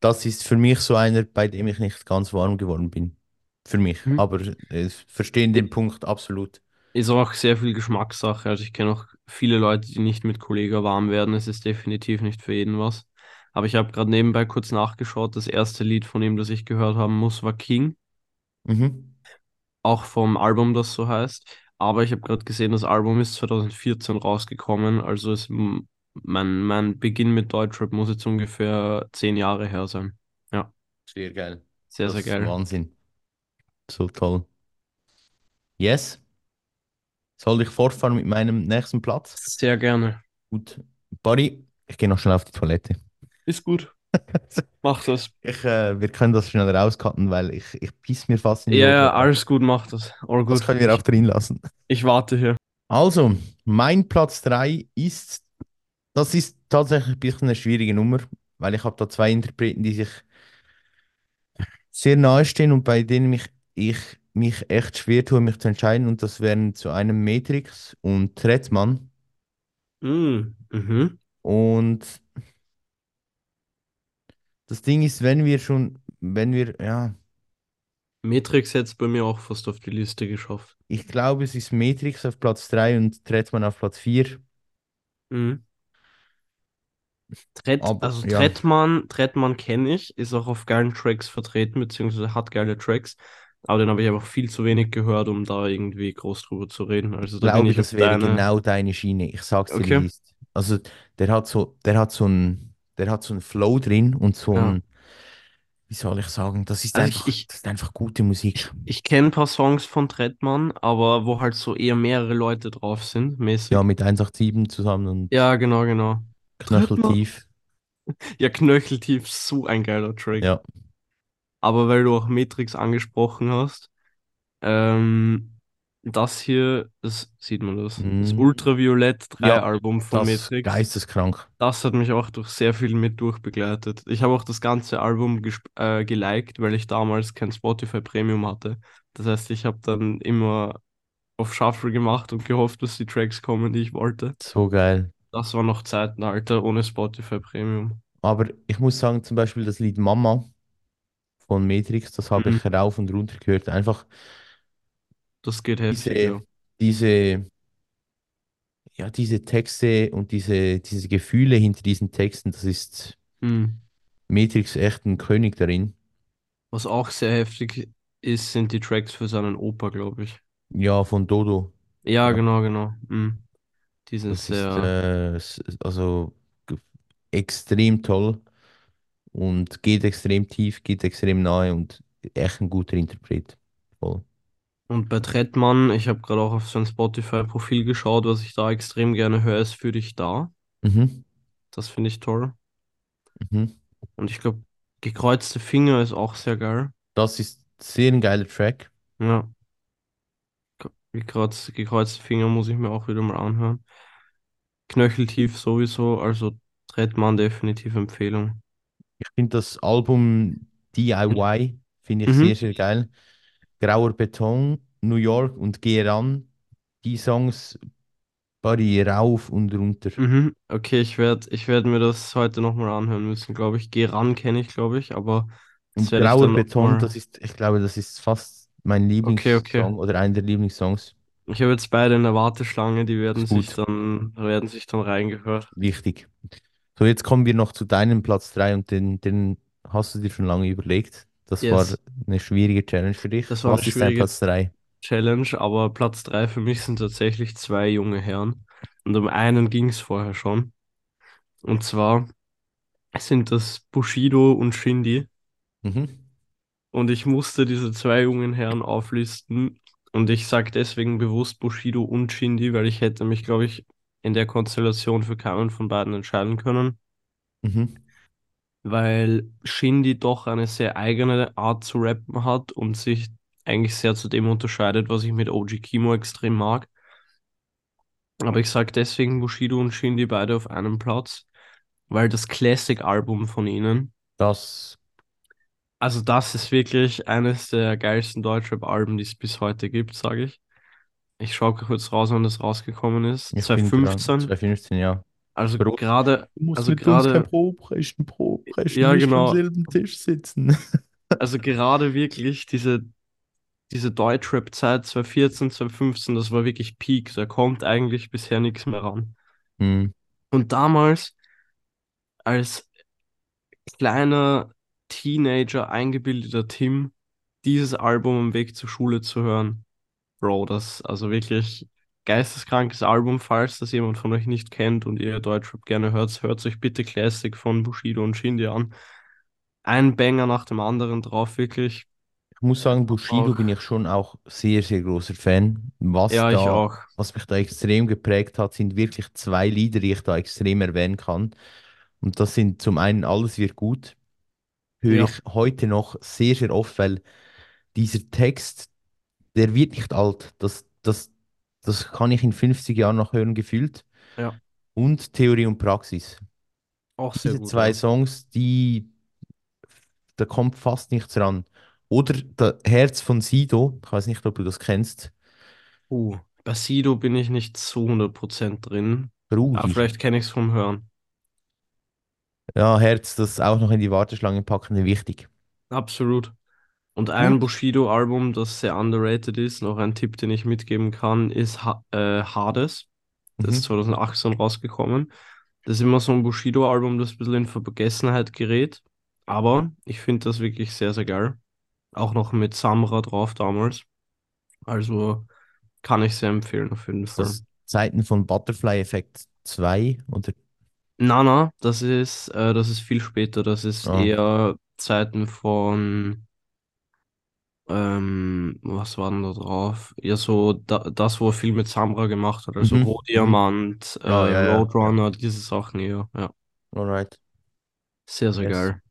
[SPEAKER 1] Das ist für mich so einer, bei dem ich nicht ganz warm geworden bin. Für mich.
[SPEAKER 2] Mhm.
[SPEAKER 1] Aber äh, verstehen den Punkt absolut.
[SPEAKER 2] Ist auch sehr viel Geschmackssache. Also ich kenne auch viele Leute, die nicht mit Kollega warm werden. Es ist definitiv nicht für jeden was. Aber ich habe gerade nebenbei kurz nachgeschaut. Das erste Lied von ihm, das ich gehört haben muss, war King.
[SPEAKER 1] Mhm.
[SPEAKER 2] Auch vom Album, das so heißt. Aber ich habe gerade gesehen, das Album ist 2014 rausgekommen. Also ist mein, mein Beginn mit Deutschrap muss jetzt ungefähr zehn Jahre her sein. Ja,
[SPEAKER 1] Sehr geil.
[SPEAKER 2] sehr,
[SPEAKER 1] Das
[SPEAKER 2] sehr
[SPEAKER 1] ist
[SPEAKER 2] geil.
[SPEAKER 1] Wahnsinn. So toll. Yes. Soll ich fortfahren mit meinem nächsten Platz?
[SPEAKER 2] Sehr gerne.
[SPEAKER 1] Gut. Buddy, ich gehe noch schnell auf die Toilette.
[SPEAKER 2] Ist gut. Mach das.
[SPEAKER 1] Ich, äh, wir können das schnell rauscutten, weil ich, ich piss mir fast in die
[SPEAKER 2] Ja, ja, alles gut, mach das. All
[SPEAKER 1] Das
[SPEAKER 2] gut.
[SPEAKER 1] können wir auch drin lassen.
[SPEAKER 2] Ich warte hier.
[SPEAKER 1] Also, mein Platz 3 ist, das ist tatsächlich ein bisschen eine schwierige Nummer, weil ich habe da zwei Interpreten, die sich sehr nahe stehen und bei denen mich, ich mich echt schwer tue, mich zu entscheiden. Und das wären zu einem Matrix und Trettmann.
[SPEAKER 2] Mm, mhm.
[SPEAKER 1] Und das Ding ist, wenn wir schon, wenn wir, ja,
[SPEAKER 2] Matrix hätte es bei mir auch fast auf die Liste geschafft.
[SPEAKER 1] ich glaube, es ist Matrix auf Platz 3 und Trettmann auf Platz 4.
[SPEAKER 2] Mhm. Tret,
[SPEAKER 1] Aber
[SPEAKER 2] also
[SPEAKER 1] ja,
[SPEAKER 2] Trettmann, Trettmann kenne ich, ist auch auf geilen Tracks vertreten, beziehungsweise hat geile Tracks. Aber den habe ich einfach viel zu wenig gehört, um da irgendwie groß drüber zu reden. Also da
[SPEAKER 1] glaube,
[SPEAKER 2] ich
[SPEAKER 1] das wäre
[SPEAKER 2] deine.
[SPEAKER 1] genau deine Schiene. Ich sag's dir,
[SPEAKER 2] Okay.
[SPEAKER 1] es ist. Also, der hat so, der hat so ein, der hat so einen Flow drin und so
[SPEAKER 2] Ja.
[SPEAKER 1] ein, wie soll ich sagen, das ist
[SPEAKER 2] Also
[SPEAKER 1] einfach,
[SPEAKER 2] ich,
[SPEAKER 1] das ist einfach gute Musik.
[SPEAKER 2] ich, ich kenne ein paar Songs von Trettmann, aber wo halt so eher mehrere Leute drauf sind,
[SPEAKER 1] Ja,
[SPEAKER 2] mäßig.
[SPEAKER 1] mit 187 zusammen und
[SPEAKER 2] Ja, genau, genau. Trettmann.
[SPEAKER 1] Knöcheltief.
[SPEAKER 2] Ja, Knöcheltief, so ein geiler Track.
[SPEAKER 1] Ja.
[SPEAKER 2] Aber weil du auch Matrix angesprochen hast, ähm, das hier, das sieht man das, das
[SPEAKER 1] Mhm.
[SPEAKER 2] Ultraviolett
[SPEAKER 1] Ja,
[SPEAKER 2] 3 Album von
[SPEAKER 1] das
[SPEAKER 2] Matrix,
[SPEAKER 1] geisteskrank.
[SPEAKER 2] das hat mich auch durch sehr viel mit durchbegleitet. Ich habe auch das ganze Album äh, geliked, weil ich damals kein Spotify Premium hatte. Das heißt, ich habe dann immer auf Shuffle gemacht und gehofft, dass die Tracks kommen, die ich wollte.
[SPEAKER 1] So geil.
[SPEAKER 2] Das war noch Zeiten, Alter, ohne Spotify Premium.
[SPEAKER 1] Aber ich muss sagen, zum Beispiel das Lied Mama von Matrix, das habe
[SPEAKER 2] Mhm.
[SPEAKER 1] ich rauf und runter gehört. Einfach
[SPEAKER 2] Das geht heftig,
[SPEAKER 1] diese,
[SPEAKER 2] ja.
[SPEAKER 1] diese, ja, diese Texte und diese, diese Gefühle hinter diesen Texten, das ist
[SPEAKER 2] Mhm.
[SPEAKER 1] Matrix echt ein König darin.
[SPEAKER 2] Was auch sehr heftig ist, sind die Tracks für seinen Opa, glaube ich.
[SPEAKER 1] Ja, von Dodo.
[SPEAKER 2] Ja, genau, genau. Mhm. Die sind
[SPEAKER 1] das ist
[SPEAKER 2] sehr.
[SPEAKER 1] äh, s- also extrem toll und geht extrem tief, geht extrem nahe und echt ein guter Interpret. Voll.
[SPEAKER 2] Und bei Trettmann, ich habe gerade auch auf sein Spotify-Profil geschaut, was ich da extrem gerne höre, ist für dich da.
[SPEAKER 1] Mhm,
[SPEAKER 2] Das finde ich toll.
[SPEAKER 1] mhm.
[SPEAKER 2] Und ich glaube, gekreuzte Finger ist auch sehr geil.
[SPEAKER 1] Das ist sehr ein geiler Track.
[SPEAKER 2] Ja, gekreuz, gekreuzte Finger muss ich mir auch wieder mal anhören. Knöcheltief sowieso, also Trettmann definitiv Empfehlung.
[SPEAKER 1] Ich finde das Album DIY, finde ich sehr,
[SPEAKER 2] Mhm.
[SPEAKER 1] sehr geil. Grauer Beton, New York und Geh ran. Die Songs Buddy rauf und runter.
[SPEAKER 2] Mhm. Okay, ich werde ich werd mir das heute nochmal anhören müssen, glaube ich. Geh ran kenne ich, glaube ich, aber das
[SPEAKER 1] Und Grauer Beton, das
[SPEAKER 2] nochmal.
[SPEAKER 1] ist, ich glaube, das ist fast mein
[SPEAKER 2] Okay, okay.
[SPEAKER 1] Lieblingssong oder einer der Lieblingssongs.
[SPEAKER 2] Ich habe jetzt beide in der Warteschlange, die werden sich dann, werden sich dann reingehört.
[SPEAKER 1] wichtig. So, jetzt kommen wir noch zu deinem Platz 3 und den, den hast du dir schon lange überlegt. Das war
[SPEAKER 2] Yes,
[SPEAKER 1] eine schwierige Challenge für dich.
[SPEAKER 2] das war
[SPEAKER 1] Was ist dein Platz 3?
[SPEAKER 2] Challenge, aber Platz drei für mich sind tatsächlich zwei junge Herren. Und um einen ging es vorher schon. Und zwar sind das Bushido und Shindy.
[SPEAKER 1] Mhm.
[SPEAKER 2] Und ich musste diese zwei jungen Herren auflisten. Und ich sage deswegen bewusst Bushido und Shindy, weil ich hätte mich, glaube ich, in der Konstellation für keinen von beiden entscheiden können.
[SPEAKER 1] Mhm.
[SPEAKER 2] weil Shindy doch eine sehr eigene Art zu rappen hat und sich eigentlich sehr zu dem unterscheidet, was ich mit OG Kimo extrem mag. Aber ich sage deswegen Bushido und Shindy beide auf einem Platz, weil das Classic-Album von ihnen,
[SPEAKER 1] Das,
[SPEAKER 2] also das ist wirklich eines der geilsten Deutschrap-Alben, die es bis heute gibt, sage ich. Ich schaue kurz raus, wann das rausgekommen ist.
[SPEAKER 1] ich bin dran.
[SPEAKER 2] 2015.
[SPEAKER 1] 2015, ja.
[SPEAKER 2] Also
[SPEAKER 1] Bro,
[SPEAKER 2] gerade,
[SPEAKER 1] du musst
[SPEAKER 2] also
[SPEAKER 1] mit uns kein
[SPEAKER 2] gerade,
[SPEAKER 1] Brot brechen, Brot brechen,
[SPEAKER 2] ja
[SPEAKER 1] nicht am
[SPEAKER 2] genau,
[SPEAKER 1] selben Tisch sitzen.
[SPEAKER 2] also gerade wirklich diese, diese Deutschrap-Zeit 2014, 2015, das war wirklich Peak. Da kommt eigentlich bisher nichts mehr ran.
[SPEAKER 1] Hm.
[SPEAKER 2] Und damals als kleiner Teenager, eingebildeter Tim, dieses Album am Weg zur Schule zu hören. Bro, das also wirklich geisteskrankes Album, falls das jemand von euch nicht kennt und ihr Deutschrap gerne hört, hört euch bitte Classic von Bushido und Shindy an. Ein Banger nach dem anderen drauf, wirklich.
[SPEAKER 1] Ich muss sagen, Bushido
[SPEAKER 2] Auch,
[SPEAKER 1] bin ich schon auch sehr, sehr großer Fan. Was
[SPEAKER 2] ja, ich
[SPEAKER 1] da,
[SPEAKER 2] auch.
[SPEAKER 1] was mich da extrem geprägt hat, sind wirklich zwei Lieder, die ich da extrem erwähnen kann. Und das sind zum einen Alles wird gut, höre
[SPEAKER 2] Ja,
[SPEAKER 1] ich heute noch sehr, sehr oft, weil dieser Text, der wird nicht alt. Das, das, das kann ich in 50 Jahren noch hören, gefühlt.
[SPEAKER 2] ja,
[SPEAKER 1] Und Theorie und Praxis.
[SPEAKER 2] auch sehr
[SPEAKER 1] Diese
[SPEAKER 2] gut,
[SPEAKER 1] zwei
[SPEAKER 2] ja.
[SPEAKER 1] Songs, die, da kommt fast nichts ran. Oder das Herz von Sido, ich weiß nicht, ob du das kennst.
[SPEAKER 2] Uh, bei Sido bin ich nicht zu 100% drin, aber
[SPEAKER 1] Rudi.
[SPEAKER 2] vielleicht kenne ich es vom Hören.
[SPEAKER 1] Ja, Herz, das auch noch in die Warteschlange packen, ist wichtig.
[SPEAKER 2] Absolut. Und ein
[SPEAKER 1] Gut.
[SPEAKER 2] Bushido-Album, das sehr underrated ist, noch ein Tipp, den ich mitgeben kann, ist ha äh, Hades. Das ist
[SPEAKER 1] Mhm.
[SPEAKER 2] 2018 rausgekommen. Das ist immer so ein Bushido-Album, das ein bisschen in Vergessenheit gerät. Aber ich finde das wirklich sehr, sehr geil. Auch noch mit Samra drauf damals. Also kann ich sehr empfehlen, auf jeden
[SPEAKER 1] Ist
[SPEAKER 2] Fall.
[SPEAKER 1] das Zeiten von Butterfly Effekt 2 oder?
[SPEAKER 2] Nana, das ist, äh, das ist viel später. Das ist
[SPEAKER 1] Ah.
[SPEAKER 2] eher Zeiten von. Ähm, was war denn da drauf? Ja, so da, das, wo er viel mit Samra gemacht hat, also
[SPEAKER 1] Mhm.
[SPEAKER 2] Rohdiamant, äh,
[SPEAKER 1] Ja, ja, ja.
[SPEAKER 2] Roadrunner, diese Sachen hier. Ja,
[SPEAKER 1] Alright.
[SPEAKER 2] sehr, sehr
[SPEAKER 1] Yes.
[SPEAKER 2] geil.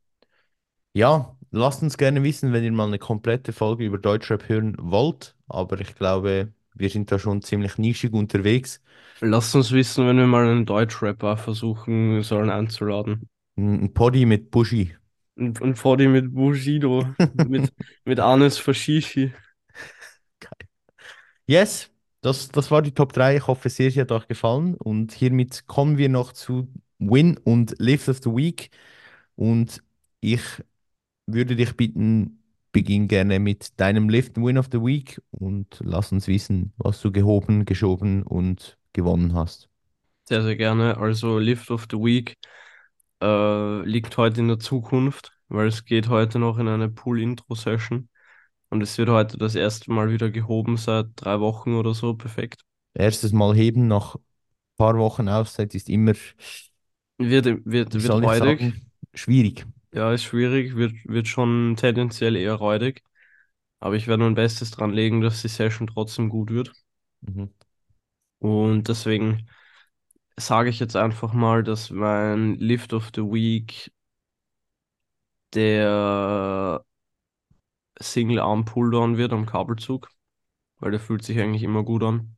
[SPEAKER 1] Ja, lasst uns gerne wissen, wenn ihr mal eine komplette Folge über Deutschrap hören wollt. Aber ich glaube, wir sind da schon ziemlich nischig unterwegs.
[SPEAKER 2] Lasst uns wissen, wenn wir mal einen Deutschrapper versuchen sollen einzuladen.
[SPEAKER 1] Ein ein Poddy mit Buschi.
[SPEAKER 2] Und, und vor dem mit Bushido, mit, mit Anis Fashishi.
[SPEAKER 1] Yes, das, das war die Top 3. Ich hoffe sehr, sie hat euch gefallen. Und hiermit kommen wir noch zu Win und Lift of the Week. Und ich würde dich bitten, beginn gerne mit deinem Lift Win of the Week und lass uns wissen, was du gehoben, geschoben und gewonnen hast.
[SPEAKER 2] Sehr, sehr gerne. Also Lift of the Week äh, liegt heute in der Zukunft, weil es geht heute noch in eine Pool-Intro-Session. Und es wird heute das erste Mal wieder gehoben seit drei Wochen oder so. Perfekt.
[SPEAKER 1] Erstes Mal heben nach ein paar Wochen Auszeit ist immer,
[SPEAKER 2] Wird, wird, wird räudig.
[SPEAKER 1] sagen, schwierig.
[SPEAKER 2] Ja, ist schwierig. Wird, wird schon tendenziell eher räudig. Aber ich werde mein Bestes dran legen, dass die Session trotzdem gut wird.
[SPEAKER 1] Mhm.
[SPEAKER 2] Und deswegen sage ich jetzt einfach mal, dass mein Lift of the Week der Single Arm Pulldown wird am Kabelzug, weil der fühlt sich eigentlich immer gut an.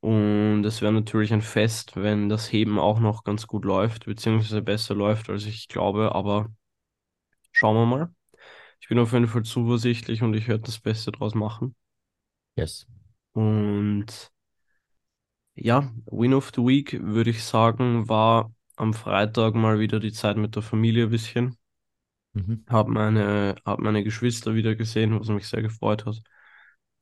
[SPEAKER 2] Und es wäre natürlich ein Fest, wenn das Heben auch noch ganz gut läuft, beziehungsweise besser läuft, als ich glaube, aber schauen wir mal. Ich bin auf jeden Fall zuversichtlich und ich werde das Beste draus machen.
[SPEAKER 1] Yes.
[SPEAKER 2] Und ja, Win of the Week würde ich sagen, war am Freitag mal wieder die Zeit mit der Familie ein bisschen.
[SPEAKER 1] Mhm.
[SPEAKER 2] Hab meine, hab meine Geschwister wieder gesehen, was mich sehr gefreut hat.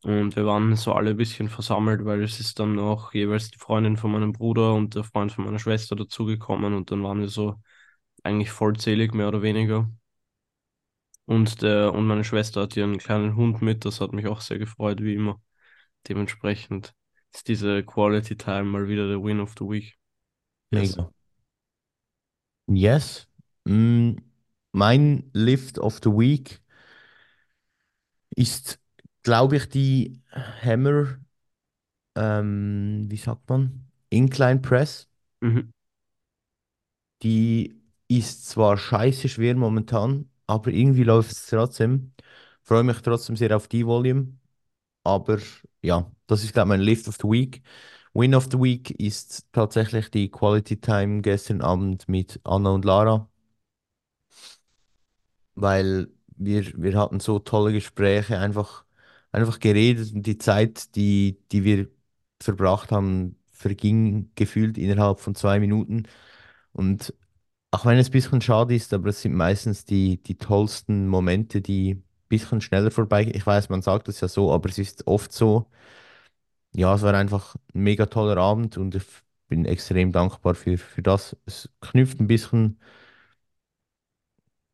[SPEAKER 2] Und wir waren so alle ein bisschen versammelt, weil es ist dann noch jeweils die Freundin von meinem Bruder und der Freund von meiner Schwester dazugekommen und dann waren wir so eigentlich vollzählig, mehr oder weniger. Und der, und meine Schwester hat ihren kleinen Hund mit, das hat mich auch sehr gefreut, wie immer. Dementsprechend ist diese Quality Time mal wieder der Win of the Week. Yes.
[SPEAKER 1] Mega. Yes. Mm, mein Lift of the Week ist, glaube ich, die Hammer, ähm, wie sagt man? Incline Press.
[SPEAKER 2] Mhm.
[SPEAKER 1] Die ist zwar scheiße schwer momentan, aber irgendwie läuft es trotzdem. Freue mich trotzdem sehr auf die Volume. Aber ja, das ist, glaube ich, mein Lift of the Week. Win of the Week ist tatsächlich die Quality Time gestern Abend mit Anna und Lara, weil wir, wir hatten so tolle Gespräche, einfach, einfach geredet und die Zeit, die, die wir verbracht haben, verging gefühlt innerhalb von zwei Minuten. Und auch wenn es ein bisschen schade ist, aber es sind meistens die, die tollsten Momente, die ein bisschen schneller vorbei. Ich weiß, man sagt das ja so, aber es ist oft so. Ja, es war einfach ein mega toller Abend und ich bin extrem dankbar für, für das. Es knüpft ein bisschen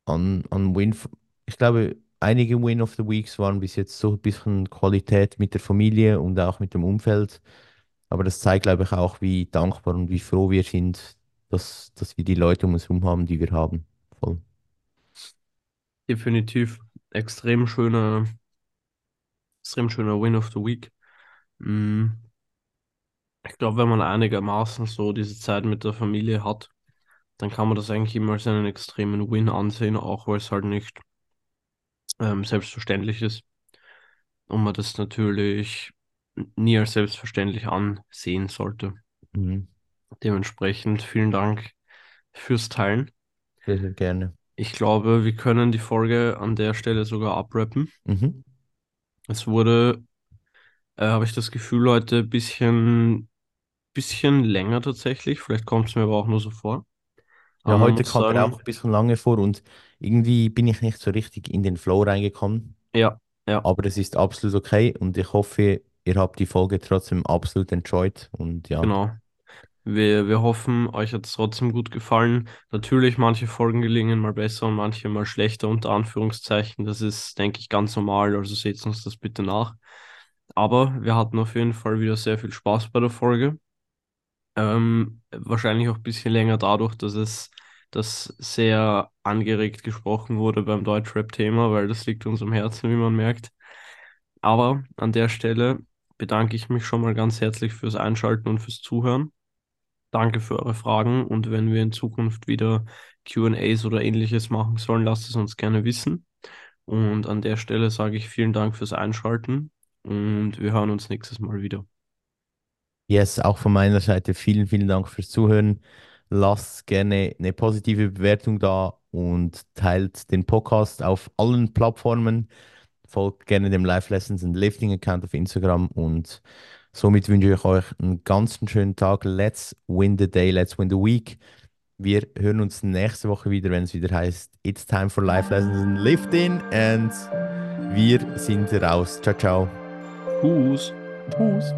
[SPEAKER 1] an, an Win. Ich glaube, einige Win of the Weeks waren bis jetzt so ein bisschen Qualität mit der Familie und auch mit dem Umfeld. Aber das zeigt, glaube ich, auch, wie dankbar und wie froh wir sind, dass, dass wir die Leute um uns herum haben, die wir haben. Voll.
[SPEAKER 2] Definitiv extrem schöner, extrem schöner Win of the Week. Mm, Ich glaube, wenn man einigermaßen so diese Zeit mit der Familie hat, dann kann man das eigentlich immer als einen extremen Win ansehen, auch weil es halt nicht ähm, selbstverständlich ist und man das natürlich nie als selbstverständlich ansehen sollte.
[SPEAKER 1] Mhm.
[SPEAKER 2] Dementsprechend vielen Dank fürs Teilen.
[SPEAKER 1] Sehr, sehr gerne.
[SPEAKER 2] Ich glaube, wir können die Folge an der Stelle sogar abrappen.
[SPEAKER 1] Mhm.
[SPEAKER 2] Es wurde, äh, habe ich das Gefühl, heute ein bisschen, bisschen länger tatsächlich. Vielleicht kommt es mir aber auch nur so vor.
[SPEAKER 1] Ja,
[SPEAKER 2] Aber
[SPEAKER 1] heute kam mir auch ein bisschen lange vor und irgendwie bin ich nicht so richtig in den Flow reingekommen.
[SPEAKER 2] ja, ja,
[SPEAKER 1] Aber es ist absolut okay und ich hoffe, ihr habt die Folge trotzdem absolut enjoyed. Und ja,
[SPEAKER 2] genau. Wir, wir hoffen, euch hat es trotzdem gut gefallen. Natürlich, manche Folgen gelingen mal besser und manche mal schlechter, unter Anführungszeichen. Das ist, denke ich, ganz normal, also seht uns das bitte nach. Aber wir hatten auf jeden Fall wieder sehr viel Spaß bei der Folge. Ähm, wahrscheinlich auch ein bisschen länger dadurch, dass es dass sehr angeregt gesprochen wurde beim Deutschrap-Thema, weil das liegt uns am Herzen, wie man merkt. Aber an der Stelle bedanke ich mich schon mal ganz herzlich fürs Einschalten und fürs Zuhören. Danke für eure Fragen und wenn wir in Zukunft wieder Q&As oder ähnliches machen sollen, lasst es uns gerne wissen. Und an der Stelle sage ich vielen Dank fürs Einschalten und wir hören uns nächstes Mal wieder.
[SPEAKER 1] yes, auch von meiner Seite vielen, vielen Dank fürs Zuhören. Lasst gerne eine positive Bewertung da und teilt den Podcast auf allen Plattformen. Folgt gerne dem Live Lessons and Lifting Account auf Instagram und somit wünsche ich euch einen ganz schönen Tag. Let's win the day, let's win the week. Wir hören uns nächste Woche wieder, wenn es wieder heißt It's time for Life Lessons and Lifting and wir sind raus. Ciao, ciao.
[SPEAKER 2] Tschüss.
[SPEAKER 1] Tschüss.